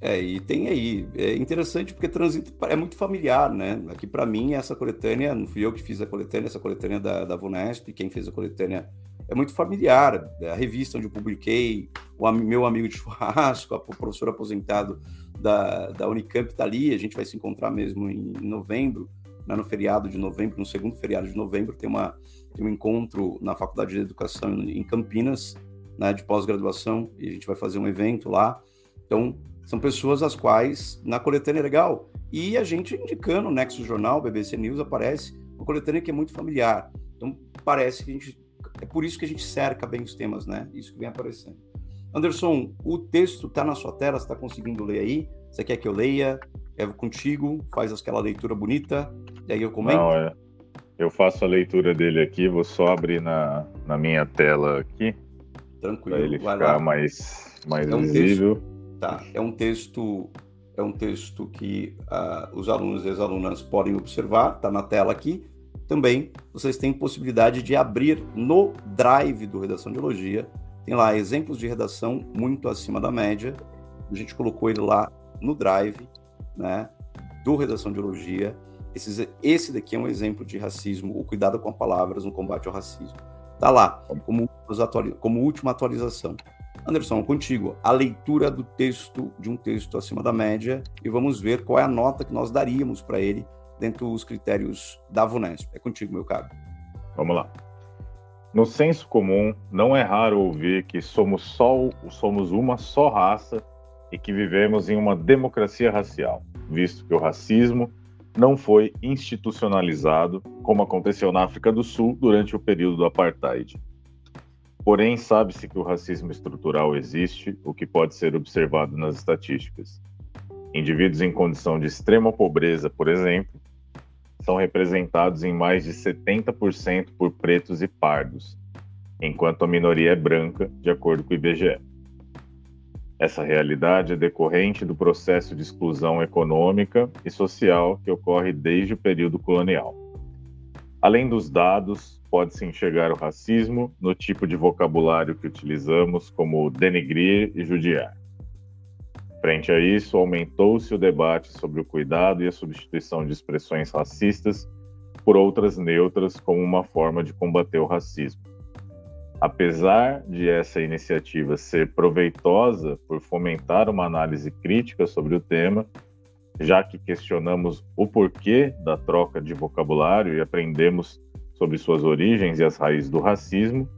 É, e tem aí, é interessante porque transito é muito familiar, né? Aqui para mim, essa coletânea, não fui eu que fiz a coletânea, essa coletânea da, da Vunesp, quem fez a coletânea é muito familiar. A revista onde eu publiquei, o meu amigo de churrasco, o professor aposentado da, da Unicamp está ali, a gente vai se encontrar mesmo em, em novembro, né, no feriado de novembro, no segundo feriado de novembro, tem, uma, tem um encontro na Faculdade de Educação em Campinas, né, de pós-graduação, e a gente vai fazer um evento lá. Então, são pessoas as quais, na coletânea é legal, e a gente indicando, o Nexo Jornal, BBC News, aparece uma coletânea que é muito familiar. Então, parece que a gente é por isso que a gente cerca bem os temas, né? Isso que vem aparecendo. Anderson, o texto está na sua tela, você está conseguindo ler aí? Você quer que eu leia? É contigo, faz aquela leitura bonita, e aí eu comento? Não, é. Eu faço a leitura dele aqui, vou só abrir na, na minha tela aqui. Tranquilo. Ele ficar lá. mais, mais é um visível. Texto, tá, é um texto é um texto que uh, os alunos e as alunas podem observar, está na tela aqui. Também vocês têm possibilidade de abrir no Drive do Redação de Elogia. Tem lá exemplos de redação muito acima da média. A gente colocou ele lá no Drive, né, do Redação de Elogia. Esse, esse daqui é um exemplo de racismo, o cuidado com as palavras no combate ao racismo. Tá lá, como, como última atualização. Anderson, contigo, a leitura do texto, de um texto acima da média, e vamos ver qual é a nota que nós daríamos para ele dentro dos critérios da VUNESP. É contigo, meu caro. Vamos lá. No senso comum, não é raro ouvir que somos só somos uma só raça e que vivemos em uma democracia racial, visto que o racismo não foi institucionalizado, como aconteceu na África do Sul durante o período do apartheid. Porém, sabe-se que o racismo estrutural existe, o que pode ser observado nas estatísticas. Indivíduos em condição de extrema pobreza, por exemplo, são representados em mais de 70% por pretos e pardos, enquanto a minoria é branca, de acordo com o IBGE. Essa realidade é decorrente do processo de exclusão econômica e social que ocorre desde o período colonial. Além dos dados, pode-se enxergar o racismo no tipo de vocabulário que utilizamos, como denegrir e judiar. Frente a isso, aumentou-se o debate sobre o cuidado e a substituição de expressões racistas por outras neutras como uma forma de combater o racismo. Apesar de essa iniciativa ser proveitosa por fomentar uma análise crítica sobre o tema, já que questionamos o porquê da troca de vocabulário e aprendemos sobre suas origens e as raízes do racismo,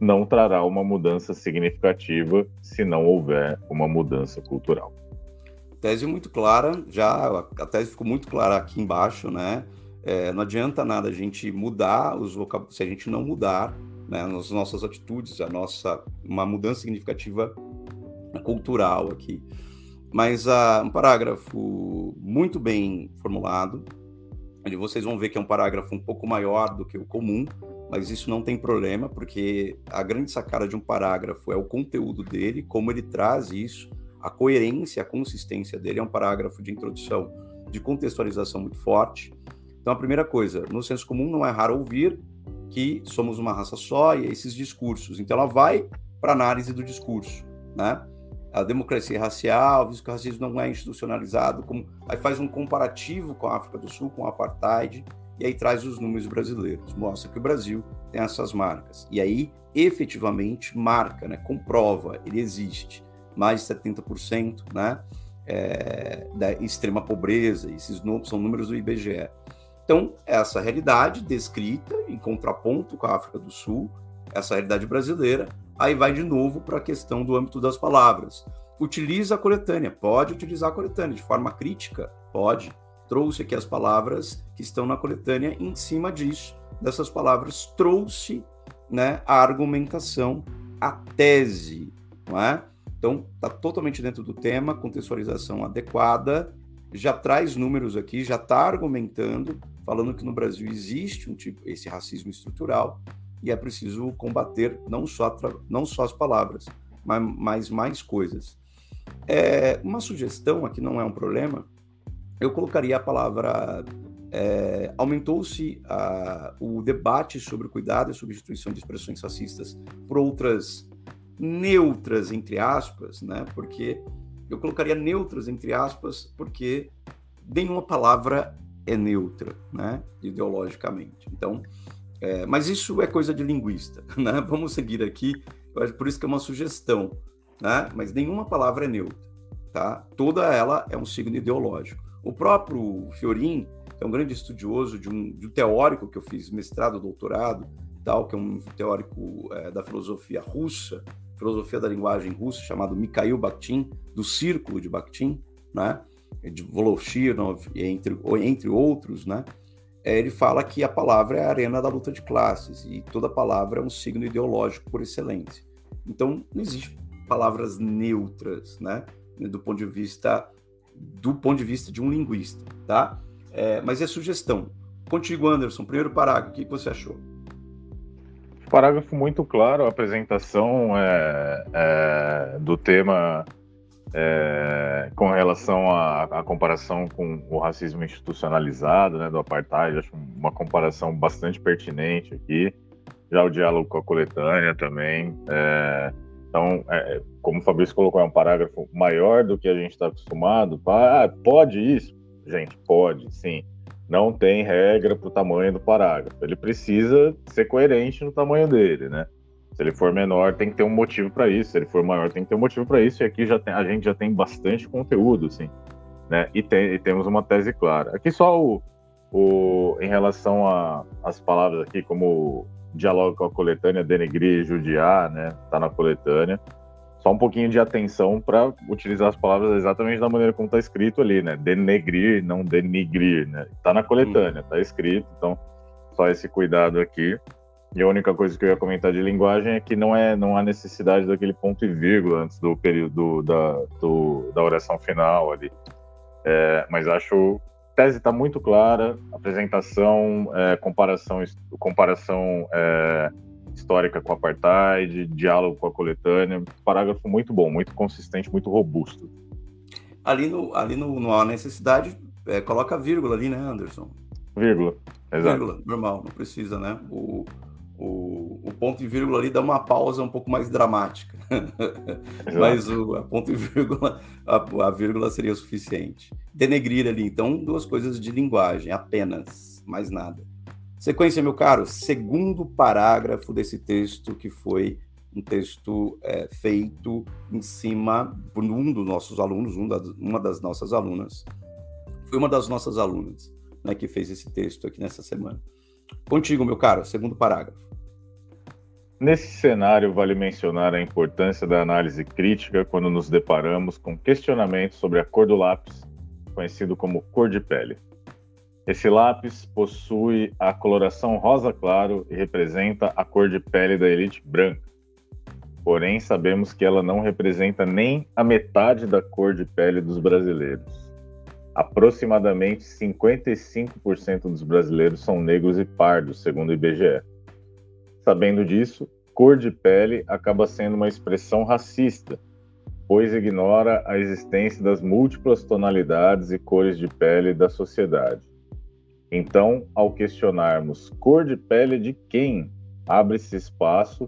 não trará uma mudança significativa se não houver uma mudança cultural. Tese muito clara, já a tese ficou muito clara aqui embaixo, né? É, não adianta nada a gente mudar os vocabulários, se a gente não mudar né, as nossas atitudes, a nossa uma mudança significativa cultural aqui. Mas uh, um parágrafo muito bem formulado, onde vocês vão ver que é um parágrafo um pouco maior do que o comum, mas isso não tem problema, porque a grande sacada de um parágrafo é o conteúdo dele, como ele traz isso, a coerência, a consistência dele. É um parágrafo de introdução, de contextualização muito forte. Então, a primeira coisa, no senso comum não é raro ouvir que somos uma raça só e esses discursos. Então, ela vai para análise do discurso, né? a democracia racial, visto que o racismo não é institucionalizado, como, aí faz um comparativo com a África do Sul, com o apartheid, e aí traz os números brasileiros, mostra que o Brasil tem essas marcas. E aí, efetivamente, marca, né, comprova, ele existe. Mais de 70% né, é, da extrema pobreza, esses são números do IBGE. Então, essa realidade descrita em contraponto com a África do Sul, essa realidade brasileira, Aí vai de novo para a questão do âmbito das palavras. Utiliza a coletânea, pode utilizar a coletânea de forma crítica, pode. Trouxe aqui as palavras que estão na coletânea, em cima disso, dessas palavras, trouxe né, a argumentação, a tese, não é? Então, está totalmente dentro do tema, contextualização adequada, já traz números aqui, já está argumentando, falando que no Brasil existe um tipo, esse racismo estrutural, e é preciso combater não só, não só as palavras, mas, mas mais coisas. É, uma sugestão aqui não é um problema, eu colocaria a palavra. É, Aumentou-se o debate sobre o cuidado e substituição de expressões racistas por outras neutras, entre aspas, né? Porque eu colocaria neutras, entre aspas, porque nenhuma palavra é neutra, né? Ideologicamente. Então, é, mas isso é coisa de linguista, né? Vamos seguir aqui, por isso que é uma sugestão, né? Mas nenhuma palavra é neutra, tá? Toda ela é um signo ideológico. O próprio Fiorin é um grande estudioso de um, de um teórico que eu fiz mestrado, doutorado, tal, que é um teórico é, da filosofia russa, filosofia da linguagem russa, chamado Mikhail Bakhtin, do Círculo de Bakhtin, né? De Voloshirov, entre, entre outros, né? é, ele fala que a palavra é a arena da luta de classes e toda palavra é um signo ideológico por excelência. Então, não existe palavras neutras, né? Do ponto de vista do ponto de vista de um linguista, tá? É, mas é sugestão. Contigo, Anderson, primeiro parágrafo, o que você achou? Parágrafo muito claro, a apresentação é, é, do tema É, com relação à, comparação com o racismo institucionalizado, né, do apartheid, acho uma comparação bastante pertinente aqui. Já o diálogo com a coletânea também. É, então, é, como o Fabrício colocou, é um parágrafo maior do que a gente está acostumado. Ah, pode isso? Gente, pode, sim. Não tem regra para o tamanho do parágrafo. Ele precisa ser coerente no tamanho dele, né? Se ele for menor, tem que ter um motivo para isso. Se ele for maior, tem que ter um motivo para isso. E aqui já tem, a gente já tem bastante conteúdo, assim, né? E, tem, e temos uma tese clara. Aqui só o, o em relação às palavras aqui, como dialoga com a coletânea, denegrir, judiar, né? Tá na coletânea. Só um pouquinho de atenção para utilizar as palavras exatamente da maneira como está escrito ali, né? Denegrir, não denigrir, né? Tá na coletânea, tá escrito, então só esse cuidado aqui. E a única coisa que eu ia comentar de linguagem é que não, é, não há necessidade daquele ponto e vírgula antes do período da, do, da oração final ali. É, mas acho tese está muito clara, apresentação, é, comparação, comparação é, histórica com o apartheid, diálogo com a coletânea, parágrafo muito bom, muito consistente, muito robusto. Ali no, ali no, não há necessidade, é, coloca vírgula ali, né, Anderson? Vírgula, exato. Vírgula, normal, não precisa, né? O, o, ponto e vírgula ali dá uma pausa um pouco mais dramática. Mas o a ponto e vírgula, a, a, vírgula seria o suficiente. Denegrir ali, então, duas coisas de linguagem, apenas, mais nada. Sequência, meu caro, segundo parágrafo desse texto, que foi um texto é, feito em cima por um dos nossos alunos, um das, uma das nossas alunas. Foi uma das nossas alunas né, que fez esse texto aqui nessa semana. Contigo, meu caro, segundo parágrafo. Nesse cenário, vale mencionar a importância da análise crítica quando nos deparamos com questionamentos sobre a cor do lápis, conhecido como cor de pele. Esse lápis possui a coloração rosa claro e representa a cor de pele da elite branca. Porém, sabemos que ela não representa nem a metade da cor de pele dos brasileiros. Aproximadamente 55% dos brasileiros são negros e pardos, segundo o IBGE. Sabendo disso, cor de pele acaba sendo uma expressão racista, pois ignora a existência das múltiplas tonalidades e cores de pele da sociedade. Então, ao questionarmos cor de pele de quem, abre-se espaço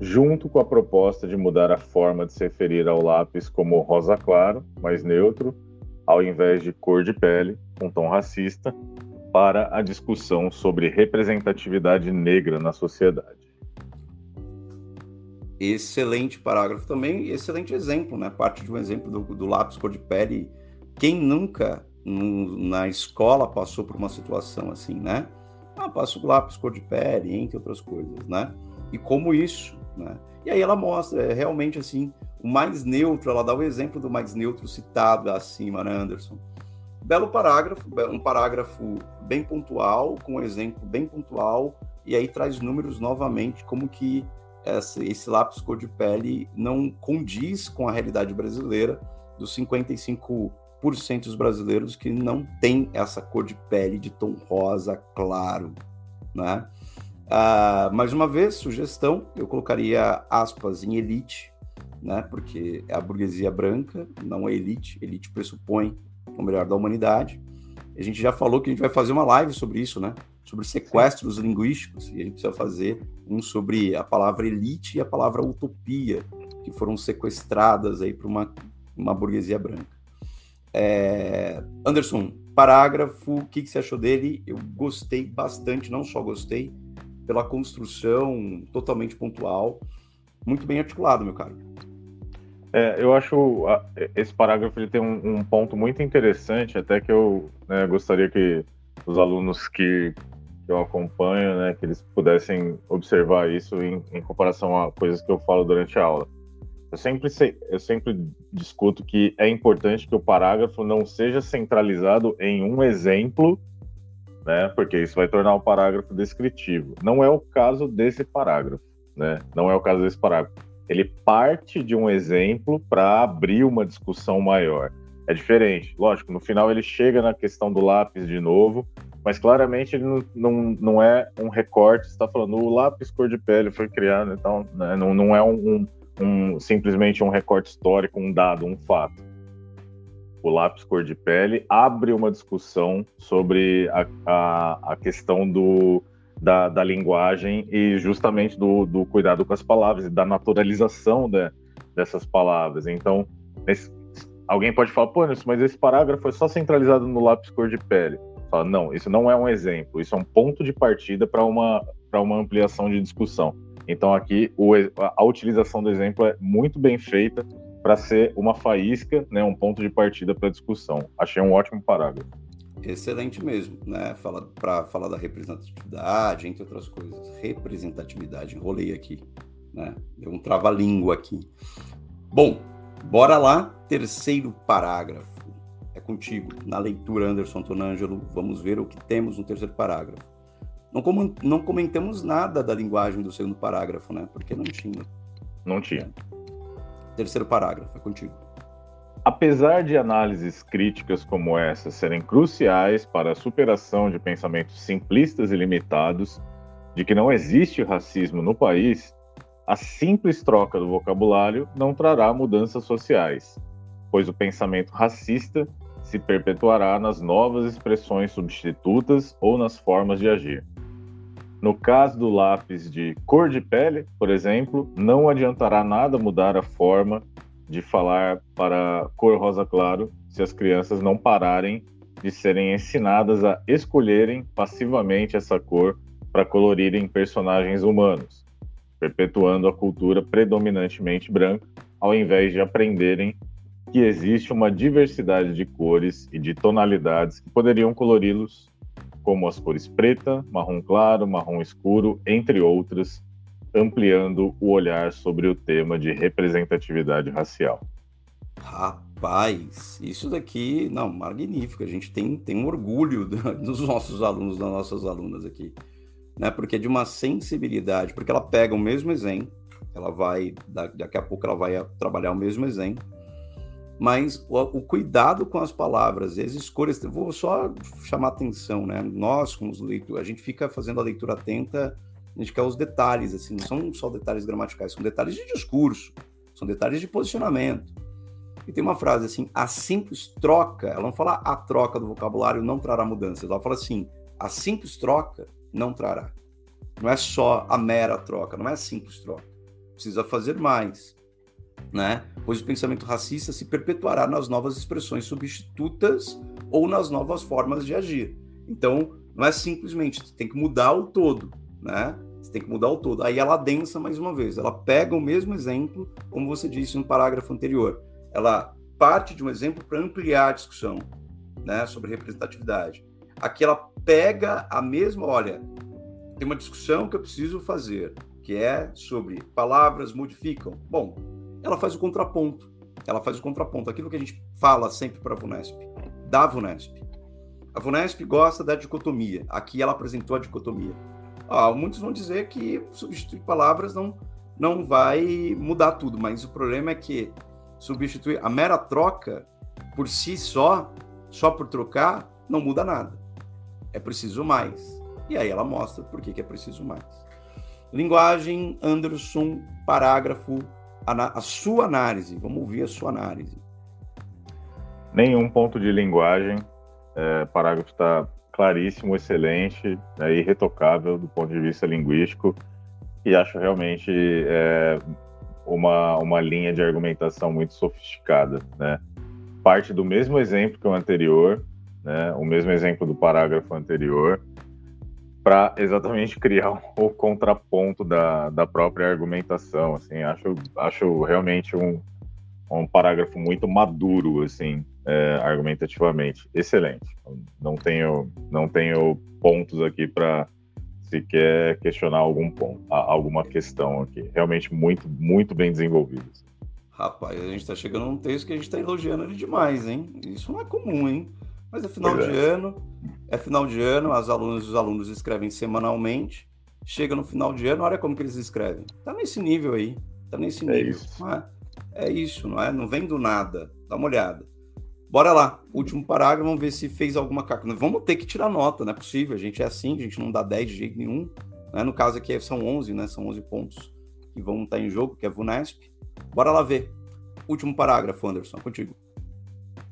junto com a proposta de mudar a forma de se referir ao lápis como rosa claro, mais neutro, ao invés de cor de pele, um tom racista, para a discussão sobre representatividade negra na sociedade. Excelente parágrafo também, excelente exemplo, né? Parte de um exemplo do, do lápis cor de pele. Quem nunca na escola passou por uma situação assim, né? Ah, passa o lápis cor de pele, entre outras coisas, né? E como isso, né? E aí ela mostra, é realmente assim, o mais neutro, ela dá o exemplo do mais neutro citado acima, né, Anderson? Belo parágrafo, um parágrafo bem pontual, com um exemplo bem pontual, e aí traz números novamente, como que esse, esse lápis cor de pele não condiz com a realidade brasileira dos 55% dos brasileiros que não tem essa cor de pele de tom rosa claro, né? Ah, mais uma vez, sugestão, eu colocaria aspas em elite, né? Porque é a burguesia branca, não é elite. Elite pressupõe o melhor da humanidade. A gente já falou que a gente vai fazer uma live sobre isso, né? Sobre sequestros Sim. linguísticos, e a gente precisa fazer um sobre a palavra elite e a palavra utopia, que foram sequestradas aí para uma, uma burguesia branca. É... Anderson, parágrafo, o que, que você achou dele? Eu gostei bastante, não só gostei, pela construção totalmente pontual, muito bem articulado, meu caro. É, eu acho esse parágrafo ele tem um, um ponto muito interessante, até que eu né, gostaria que os alunos que, que, eu acompanho, né, que eles pudessem observar isso em, em, comparação a coisas que eu falo durante a aula. Eu sempre, eu sempre discuto que é importante que o parágrafo não seja centralizado em um exemplo, né, porque isso vai tornar o parágrafo descritivo. Não é o caso desse parágrafo, né? Não é o caso desse parágrafo ele parte de um exemplo para abrir uma discussão maior. É diferente. Lógico, no final ele chega na questão do lápis de novo, mas claramente ele não, não, não é um recorte, está falando o lápis cor de pele foi criado, então né, não, não é um, um, simplesmente um recorte histórico, um dado, um fato. O lápis cor de pele abre uma discussão sobre a, a, a questão do, da, da, linguagem e justamente do, do, cuidado com as palavras e da naturalização de, dessas palavras. Então, esse, alguém pode falar, pô, mas esse parágrafo é só centralizado no lápis cor de pele. Fala, não, isso não é um exemplo, isso é um ponto de partida para uma, uma ampliação de discussão. Então, aqui, o, a utilização do exemplo é muito bem feita para ser uma faísca, né, um ponto de partida para a discussão. Achei um ótimo parágrafo. Excelente mesmo, né? Fala, para falar da representatividade, entre outras coisas. Representatividade, enrolei aqui, né? Deu um trava-língua aqui. Bom, bora lá, terceiro parágrafo. É contigo. Na leitura, Anderson Tonângelo, vamos ver o que temos no terceiro parágrafo. Não, com, não comentamos nada da linguagem do segundo parágrafo, né? Porque não tinha. Não tinha. É. Terceiro parágrafo, é contigo. Apesar de análises críticas como essa serem cruciais para a superação de pensamentos simplistas e limitados de que não existe racismo no país, a simples troca do vocabulário não trará mudanças sociais, pois o pensamento racista se perpetuará nas novas expressões substitutas ou nas formas de agir. No caso do lápis de cor de pele, por exemplo, não adiantará nada mudar a forma de falar para cor rosa claro se as crianças não pararem de serem ensinadas a escolherem passivamente essa cor para colorirem personagens humanos, perpetuando a cultura predominantemente branca, ao invés de aprenderem que existe uma diversidade de cores e de tonalidades que poderiam colori-los, como as cores preta, marrom claro, marrom escuro, entre outras, ampliando o olhar sobre o tema de representatividade racial. Rapaz, isso daqui, não, magnífico. A gente tem, tem um orgulho dos nossos alunos, das nossas alunas aqui, né? Porque é de uma sensibilidade, porque ela pega o mesmo exemplo, ela vai, daqui a pouco ela vai trabalhar o mesmo exemplo, mas o, o cuidado com as palavras, as escolhas, vou só chamar atenção, né? Nós, como os leitores, a gente fica fazendo a leitura atenta a gente quer os detalhes, assim, não são só detalhes gramaticais, são detalhes de discurso, são detalhes de posicionamento. E tem uma frase assim: a simples troca, ela não fala a troca do vocabulário não trará mudanças, ela fala assim: a simples troca não trará. Não é só a mera troca, não é a simples troca. Precisa fazer mais, né? Pois o pensamento racista se perpetuará nas novas expressões substitutas ou nas novas formas de agir. Então, não é simplesmente, tem que mudar o todo, né? Você tem que mudar o todo. Aí ela densa mais uma vez. Ela pega o mesmo exemplo, como você disse no parágrafo anterior. Ela parte de um exemplo para ampliar a discussão né, sobre representatividade. Aqui ela pega a mesma, olha, tem uma discussão que eu preciso fazer, que é sobre palavras modificam. Bom, ela faz o contraponto. Ela faz o contraponto. Aquilo que a gente fala sempre para a VUNESP, da VUNESP. A VUNESP gosta da dicotomia. Aqui ela apresentou a dicotomia. Ah, muitos vão dizer que substituir palavras não, não vai mudar tudo, mas o problema é que substituir a mera troca por si só, só por trocar, não muda nada. É preciso mais. E aí ela mostra por que, que é preciso mais. Linguagem, Anderson, parágrafo, a, a sua análise. Vamos ouvir a sua análise. Nenhum ponto de linguagem. É, parágrafo está claríssimo, excelente, é irretocável do ponto de vista linguístico e acho realmente é, uma, uma linha de argumentação muito sofisticada, né? Parte do mesmo exemplo que o anterior, né? O mesmo exemplo do parágrafo anterior, para exatamente criar o contraponto da, da própria argumentação, assim, acho, acho realmente um, um parágrafo muito maduro, assim, é, argumentativamente. Excelente. Não tenho, não tenho pontos aqui para sequer questionar algum ponto, alguma questão aqui. Realmente muito, muito bem desenvolvido. Rapaz, a gente está chegando num texto que a gente está elogiando ele demais, hein? Isso não é comum, hein? Mas é final pois de é. ano, é final de ano, as alunas e os alunos escrevem semanalmente. Chega no final de ano, olha como que eles escrevem. Tá nesse nível aí, tá nesse é nível. É isso. É? é isso, não é? Não vem do nada. Dá uma olhada. Bora lá, último parágrafo, vamos ver se fez alguma caca. Vamos ter que tirar nota, não é possível. A gente é assim, a gente não dá 10 de jeito nenhum. Né? No caso aqui são 11, né? São 11 pontos que vão estar em jogo, que é VUNESP. Bora lá ver. Último parágrafo, Anderson, contigo.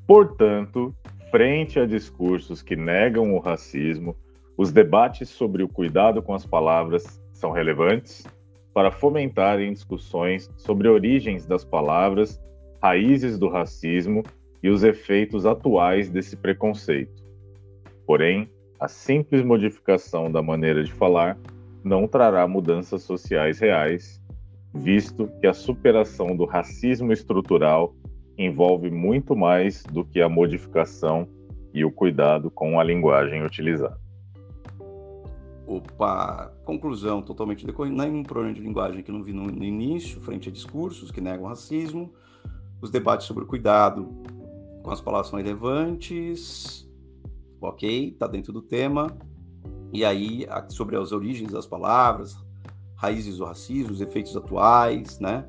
Portanto, frente a discursos que negam o racismo, os debates sobre o cuidado com as palavras são relevantes para fomentarem discussões sobre origens das palavras, raízes do racismo e os efeitos atuais desse preconceito. Porém, a simples modificação da maneira de falar não trará mudanças sociais reais, visto que a superação do racismo estrutural envolve muito mais do que a modificação e o cuidado com a linguagem utilizada. Opa, conclusão totalmente decorrente. Nenhum problema de linguagem que não vi no, no início, frente a discursos que negam racismo, os debates sobre o cuidado as palavras são relevantes, ok, está dentro do tema. E aí, sobre as origens das palavras, raízes do racismo, os efeitos atuais, né?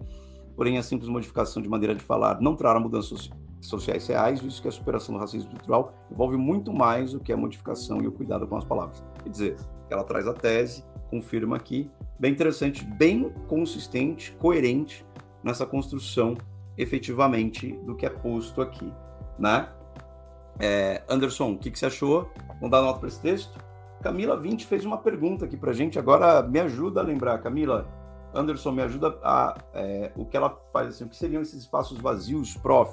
Porém, a simples modificação de maneira de falar não trará mudanças sociais reais, visto que a superação do racismo estrutural envolve muito mais do que a modificação e o cuidado com as palavras. Quer dizer, ela traz a tese, confirma aqui, bem interessante, bem consistente, coerente nessa construção efetivamente do que é posto aqui, né? É, Anderson, o que, que, você achou? Vamos dar nota para esse texto? Camila 20 fez uma pergunta aqui para gente, agora me ajuda a lembrar, Camila. Anderson, me ajuda a. É, o que ela faz assim, o que seriam esses espaços vazios, prof?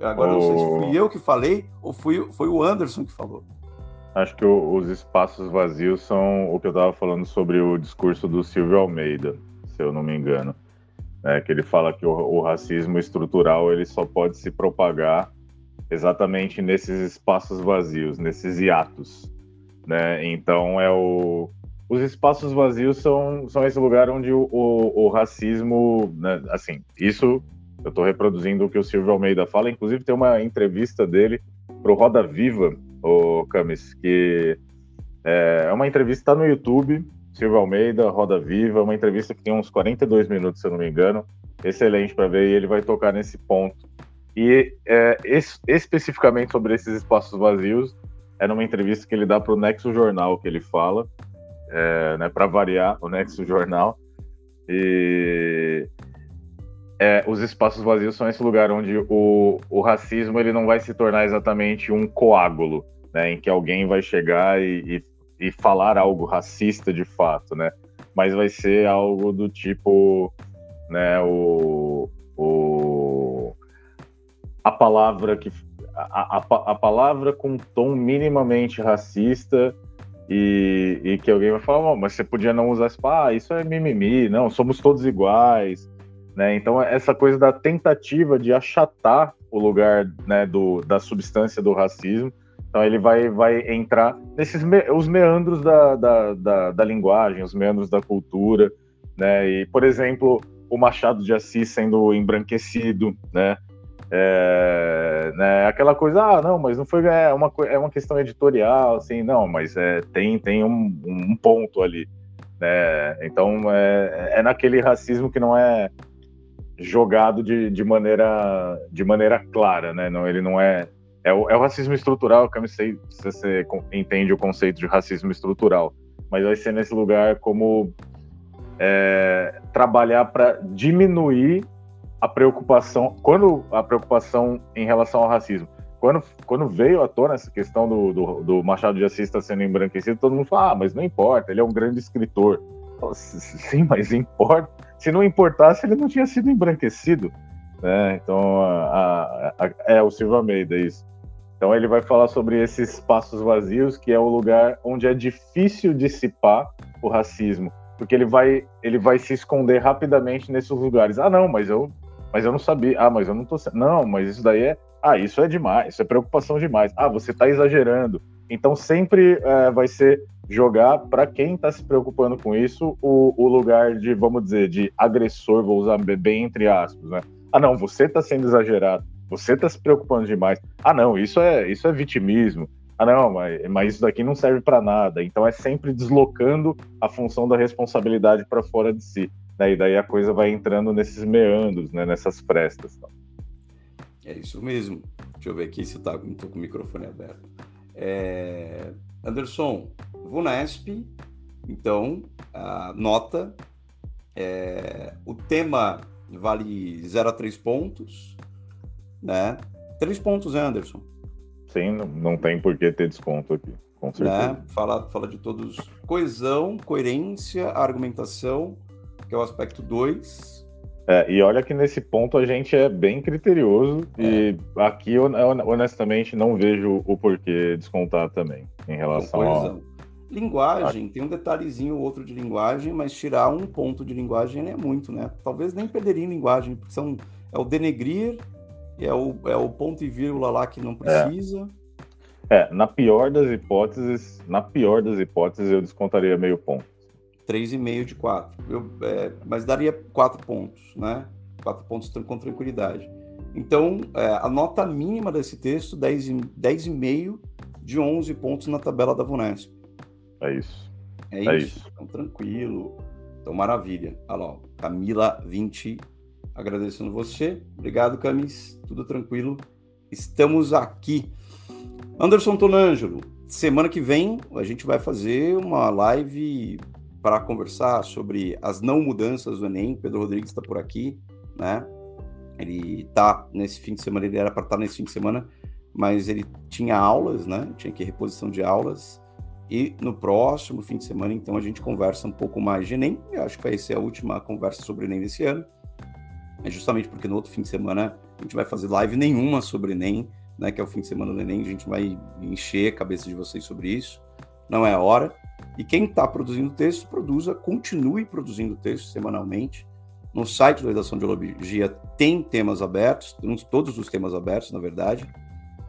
Agora, oh. não sei se fui eu que falei ou fui, foi o Anderson que falou. Acho que o, os espaços vazios são o que eu estava falando sobre o discurso do Silvio Almeida, se eu não me engano. É, que ele fala que o, o racismo estrutural ele só pode se propagar exatamente nesses espaços vazios, nesses hiatos. Né? Então, é o, os espaços vazios são, são esse lugar onde o, o, o racismo, né, assim, isso eu estou reproduzindo o que o Silvio Almeida fala, inclusive tem uma entrevista dele para o Roda Viva, o Camis, que é, é uma entrevista tá no YouTube, Silvio Almeida, Roda Viva, uma entrevista que tem uns 42 minutos, se eu não me engano, excelente para ver, e ele vai tocar nesse ponto. E é, es, especificamente sobre esses espaços vazios, é numa entrevista que ele dá para o Nexo Jornal que ele fala, é, né, para variar, o Nexo Jornal. E é, os espaços vazios são esse lugar onde o, o racismo ele não vai se tornar exatamente um coágulo, né, em que alguém vai chegar e, e, e falar algo racista de fato, né, mas vai ser algo do tipo, né, o, o a palavra que a, a, a palavra com tom minimamente racista e, e que alguém vai falar, oh, mas você podia não usar esse, ah, isso é mimimi, não, somos todos iguais, né? Então essa coisa da tentativa de achatar o lugar né, do, da substância do racismo, então ele vai, vai entrar nesses me, os meandros da, da, da, da, linguagem, os meandros da cultura, né? E por exemplo o Machado de Assis sendo embranquecido, né? É, né, aquela coisa, ah, não, mas não foi é uma, é uma questão editorial, assim, não, mas é, tem, tem um, um ponto ali. Né? Então é, é naquele racismo que não é jogado de, de, maneira, de maneira clara, né? Não, ele não é. É o, é o racismo estrutural, que eu não sei se você entende o conceito de racismo estrutural, mas vai ser nesse lugar como é, trabalhar para diminuir a preocupação, quando a preocupação em relação ao racismo, quando, quando veio à tona essa questão do, do, do Machado de Assis estar sendo embranquecido, todo mundo fala, ah, mas não importa, ele é um grande escritor. Sim, mas importa. Se não importasse, ele não tinha sido embranquecido. Né? Então, a, a, a, é o Silva Almeida, isso. Então, ele vai falar sobre esses espaços vazios, que é o lugar onde é difícil dissipar o racismo, porque ele vai, ele vai se esconder rapidamente nesses lugares. Ah, não, mas eu mas eu não sabia. Ah, mas eu não tô. Não, mas isso daí é. Ah, isso é demais, isso é preocupação demais. Ah, você está exagerando. Então sempre é, vai ser jogar para quem está se preocupando com isso o, o, lugar de, vamos dizer, de agressor, vou usar bem entre aspas, né? Ah, não, você está sendo exagerado, você está se preocupando demais. Ah, não, isso é isso é vitimismo. Ah, não, mas, mas isso daqui não serve para nada. Então é sempre deslocando a função da responsabilidade para fora de si. Né? E daí a coisa vai entrando nesses meandros, né? nessas frestas. Tá? É isso mesmo. Deixa eu ver aqui se tá, estou com o microfone aberto. É... Anderson, VUNESP, então, a nota. É... O tema vale 0 a 3 pontos, né? 3 pontos, né, Anderson? Sim, não, não tem por que ter desconto aqui, com né? certeza. Né? Fala, fala de todos. Coesão, coerência, argumentação, que é o aspecto 2. É, e olha que nesse ponto a gente é bem criterioso é. e aqui honestamente não vejo o porquê descontar também em relação a linguagem, tem um detalhezinho ou outro de linguagem, mas tirar um ponto de linguagem é muito, né? Talvez nem perderia em linguagem, porque são, é o denegrir, é o, é o ponto e vírgula lá que não precisa. É. é, na pior das hipóteses, na pior das hipóteses eu descontaria meio ponto. 3,5 de 4. Eu, é, mas daria 4 pontos, né? 4 pontos com tranquilidade. Então, é, a nota mínima desse texto, 10,5 10 de 11 pontos na tabela da VUNESP. É isso. É, é isso. isso. Então, tranquilo. Então, maravilha. Olha lá, Camila 20, agradecendo você. Obrigado, Camis. Tudo tranquilo. Estamos aqui. Anderson Tonângelo, semana que vem a gente vai fazer uma live para conversar sobre as não mudanças do Enem. Pedro Rodrigues está por aqui, né? Ele tá nesse fim de semana, ele era para estar tá nesse fim de semana, mas ele tinha aulas, né? Tinha que reposição de aulas. E no próximo fim de semana, então, a gente conversa um pouco mais de Enem. Eu acho que vai ser a última conversa sobre Enem desse ano. É justamente porque no outro fim de semana a gente vai fazer live nenhuma sobre Enem, né? Que é o fim de semana do Enem. A gente vai encher a cabeça de vocês sobre isso. Não é a hora. E quem está produzindo texto, produza, continue produzindo texto semanalmente. No site da Redação de Biologia tem temas abertos, todos os temas abertos, na verdade.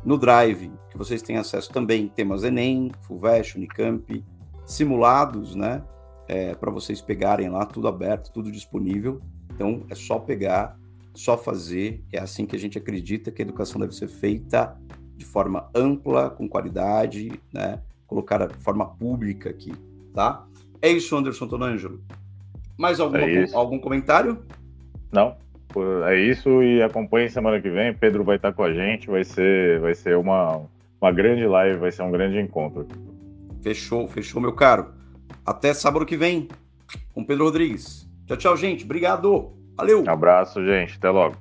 No Drive, que vocês têm acesso também, temas Enem, FUVEST, Unicamp, simulados, né? É, para vocês pegarem lá, tudo aberto, tudo disponível. Então, é só pegar, só fazer. É assim que a gente acredita que a educação deve ser feita de forma ampla, com qualidade, né? Colocar de forma pública aqui, tá? É isso, Anderson Tonângelo. Mais alguma, é algum comentário? Não, é isso e acompanhe semana que vem. Pedro vai estar com a gente, vai ser, vai ser uma, uma grande live, vai ser um grande encontro. Fechou, fechou, meu caro. Até sábado que vem com Pedro Rodrigues. Tchau, tchau, gente. Obrigado. Valeu. Um abraço, gente. Até logo.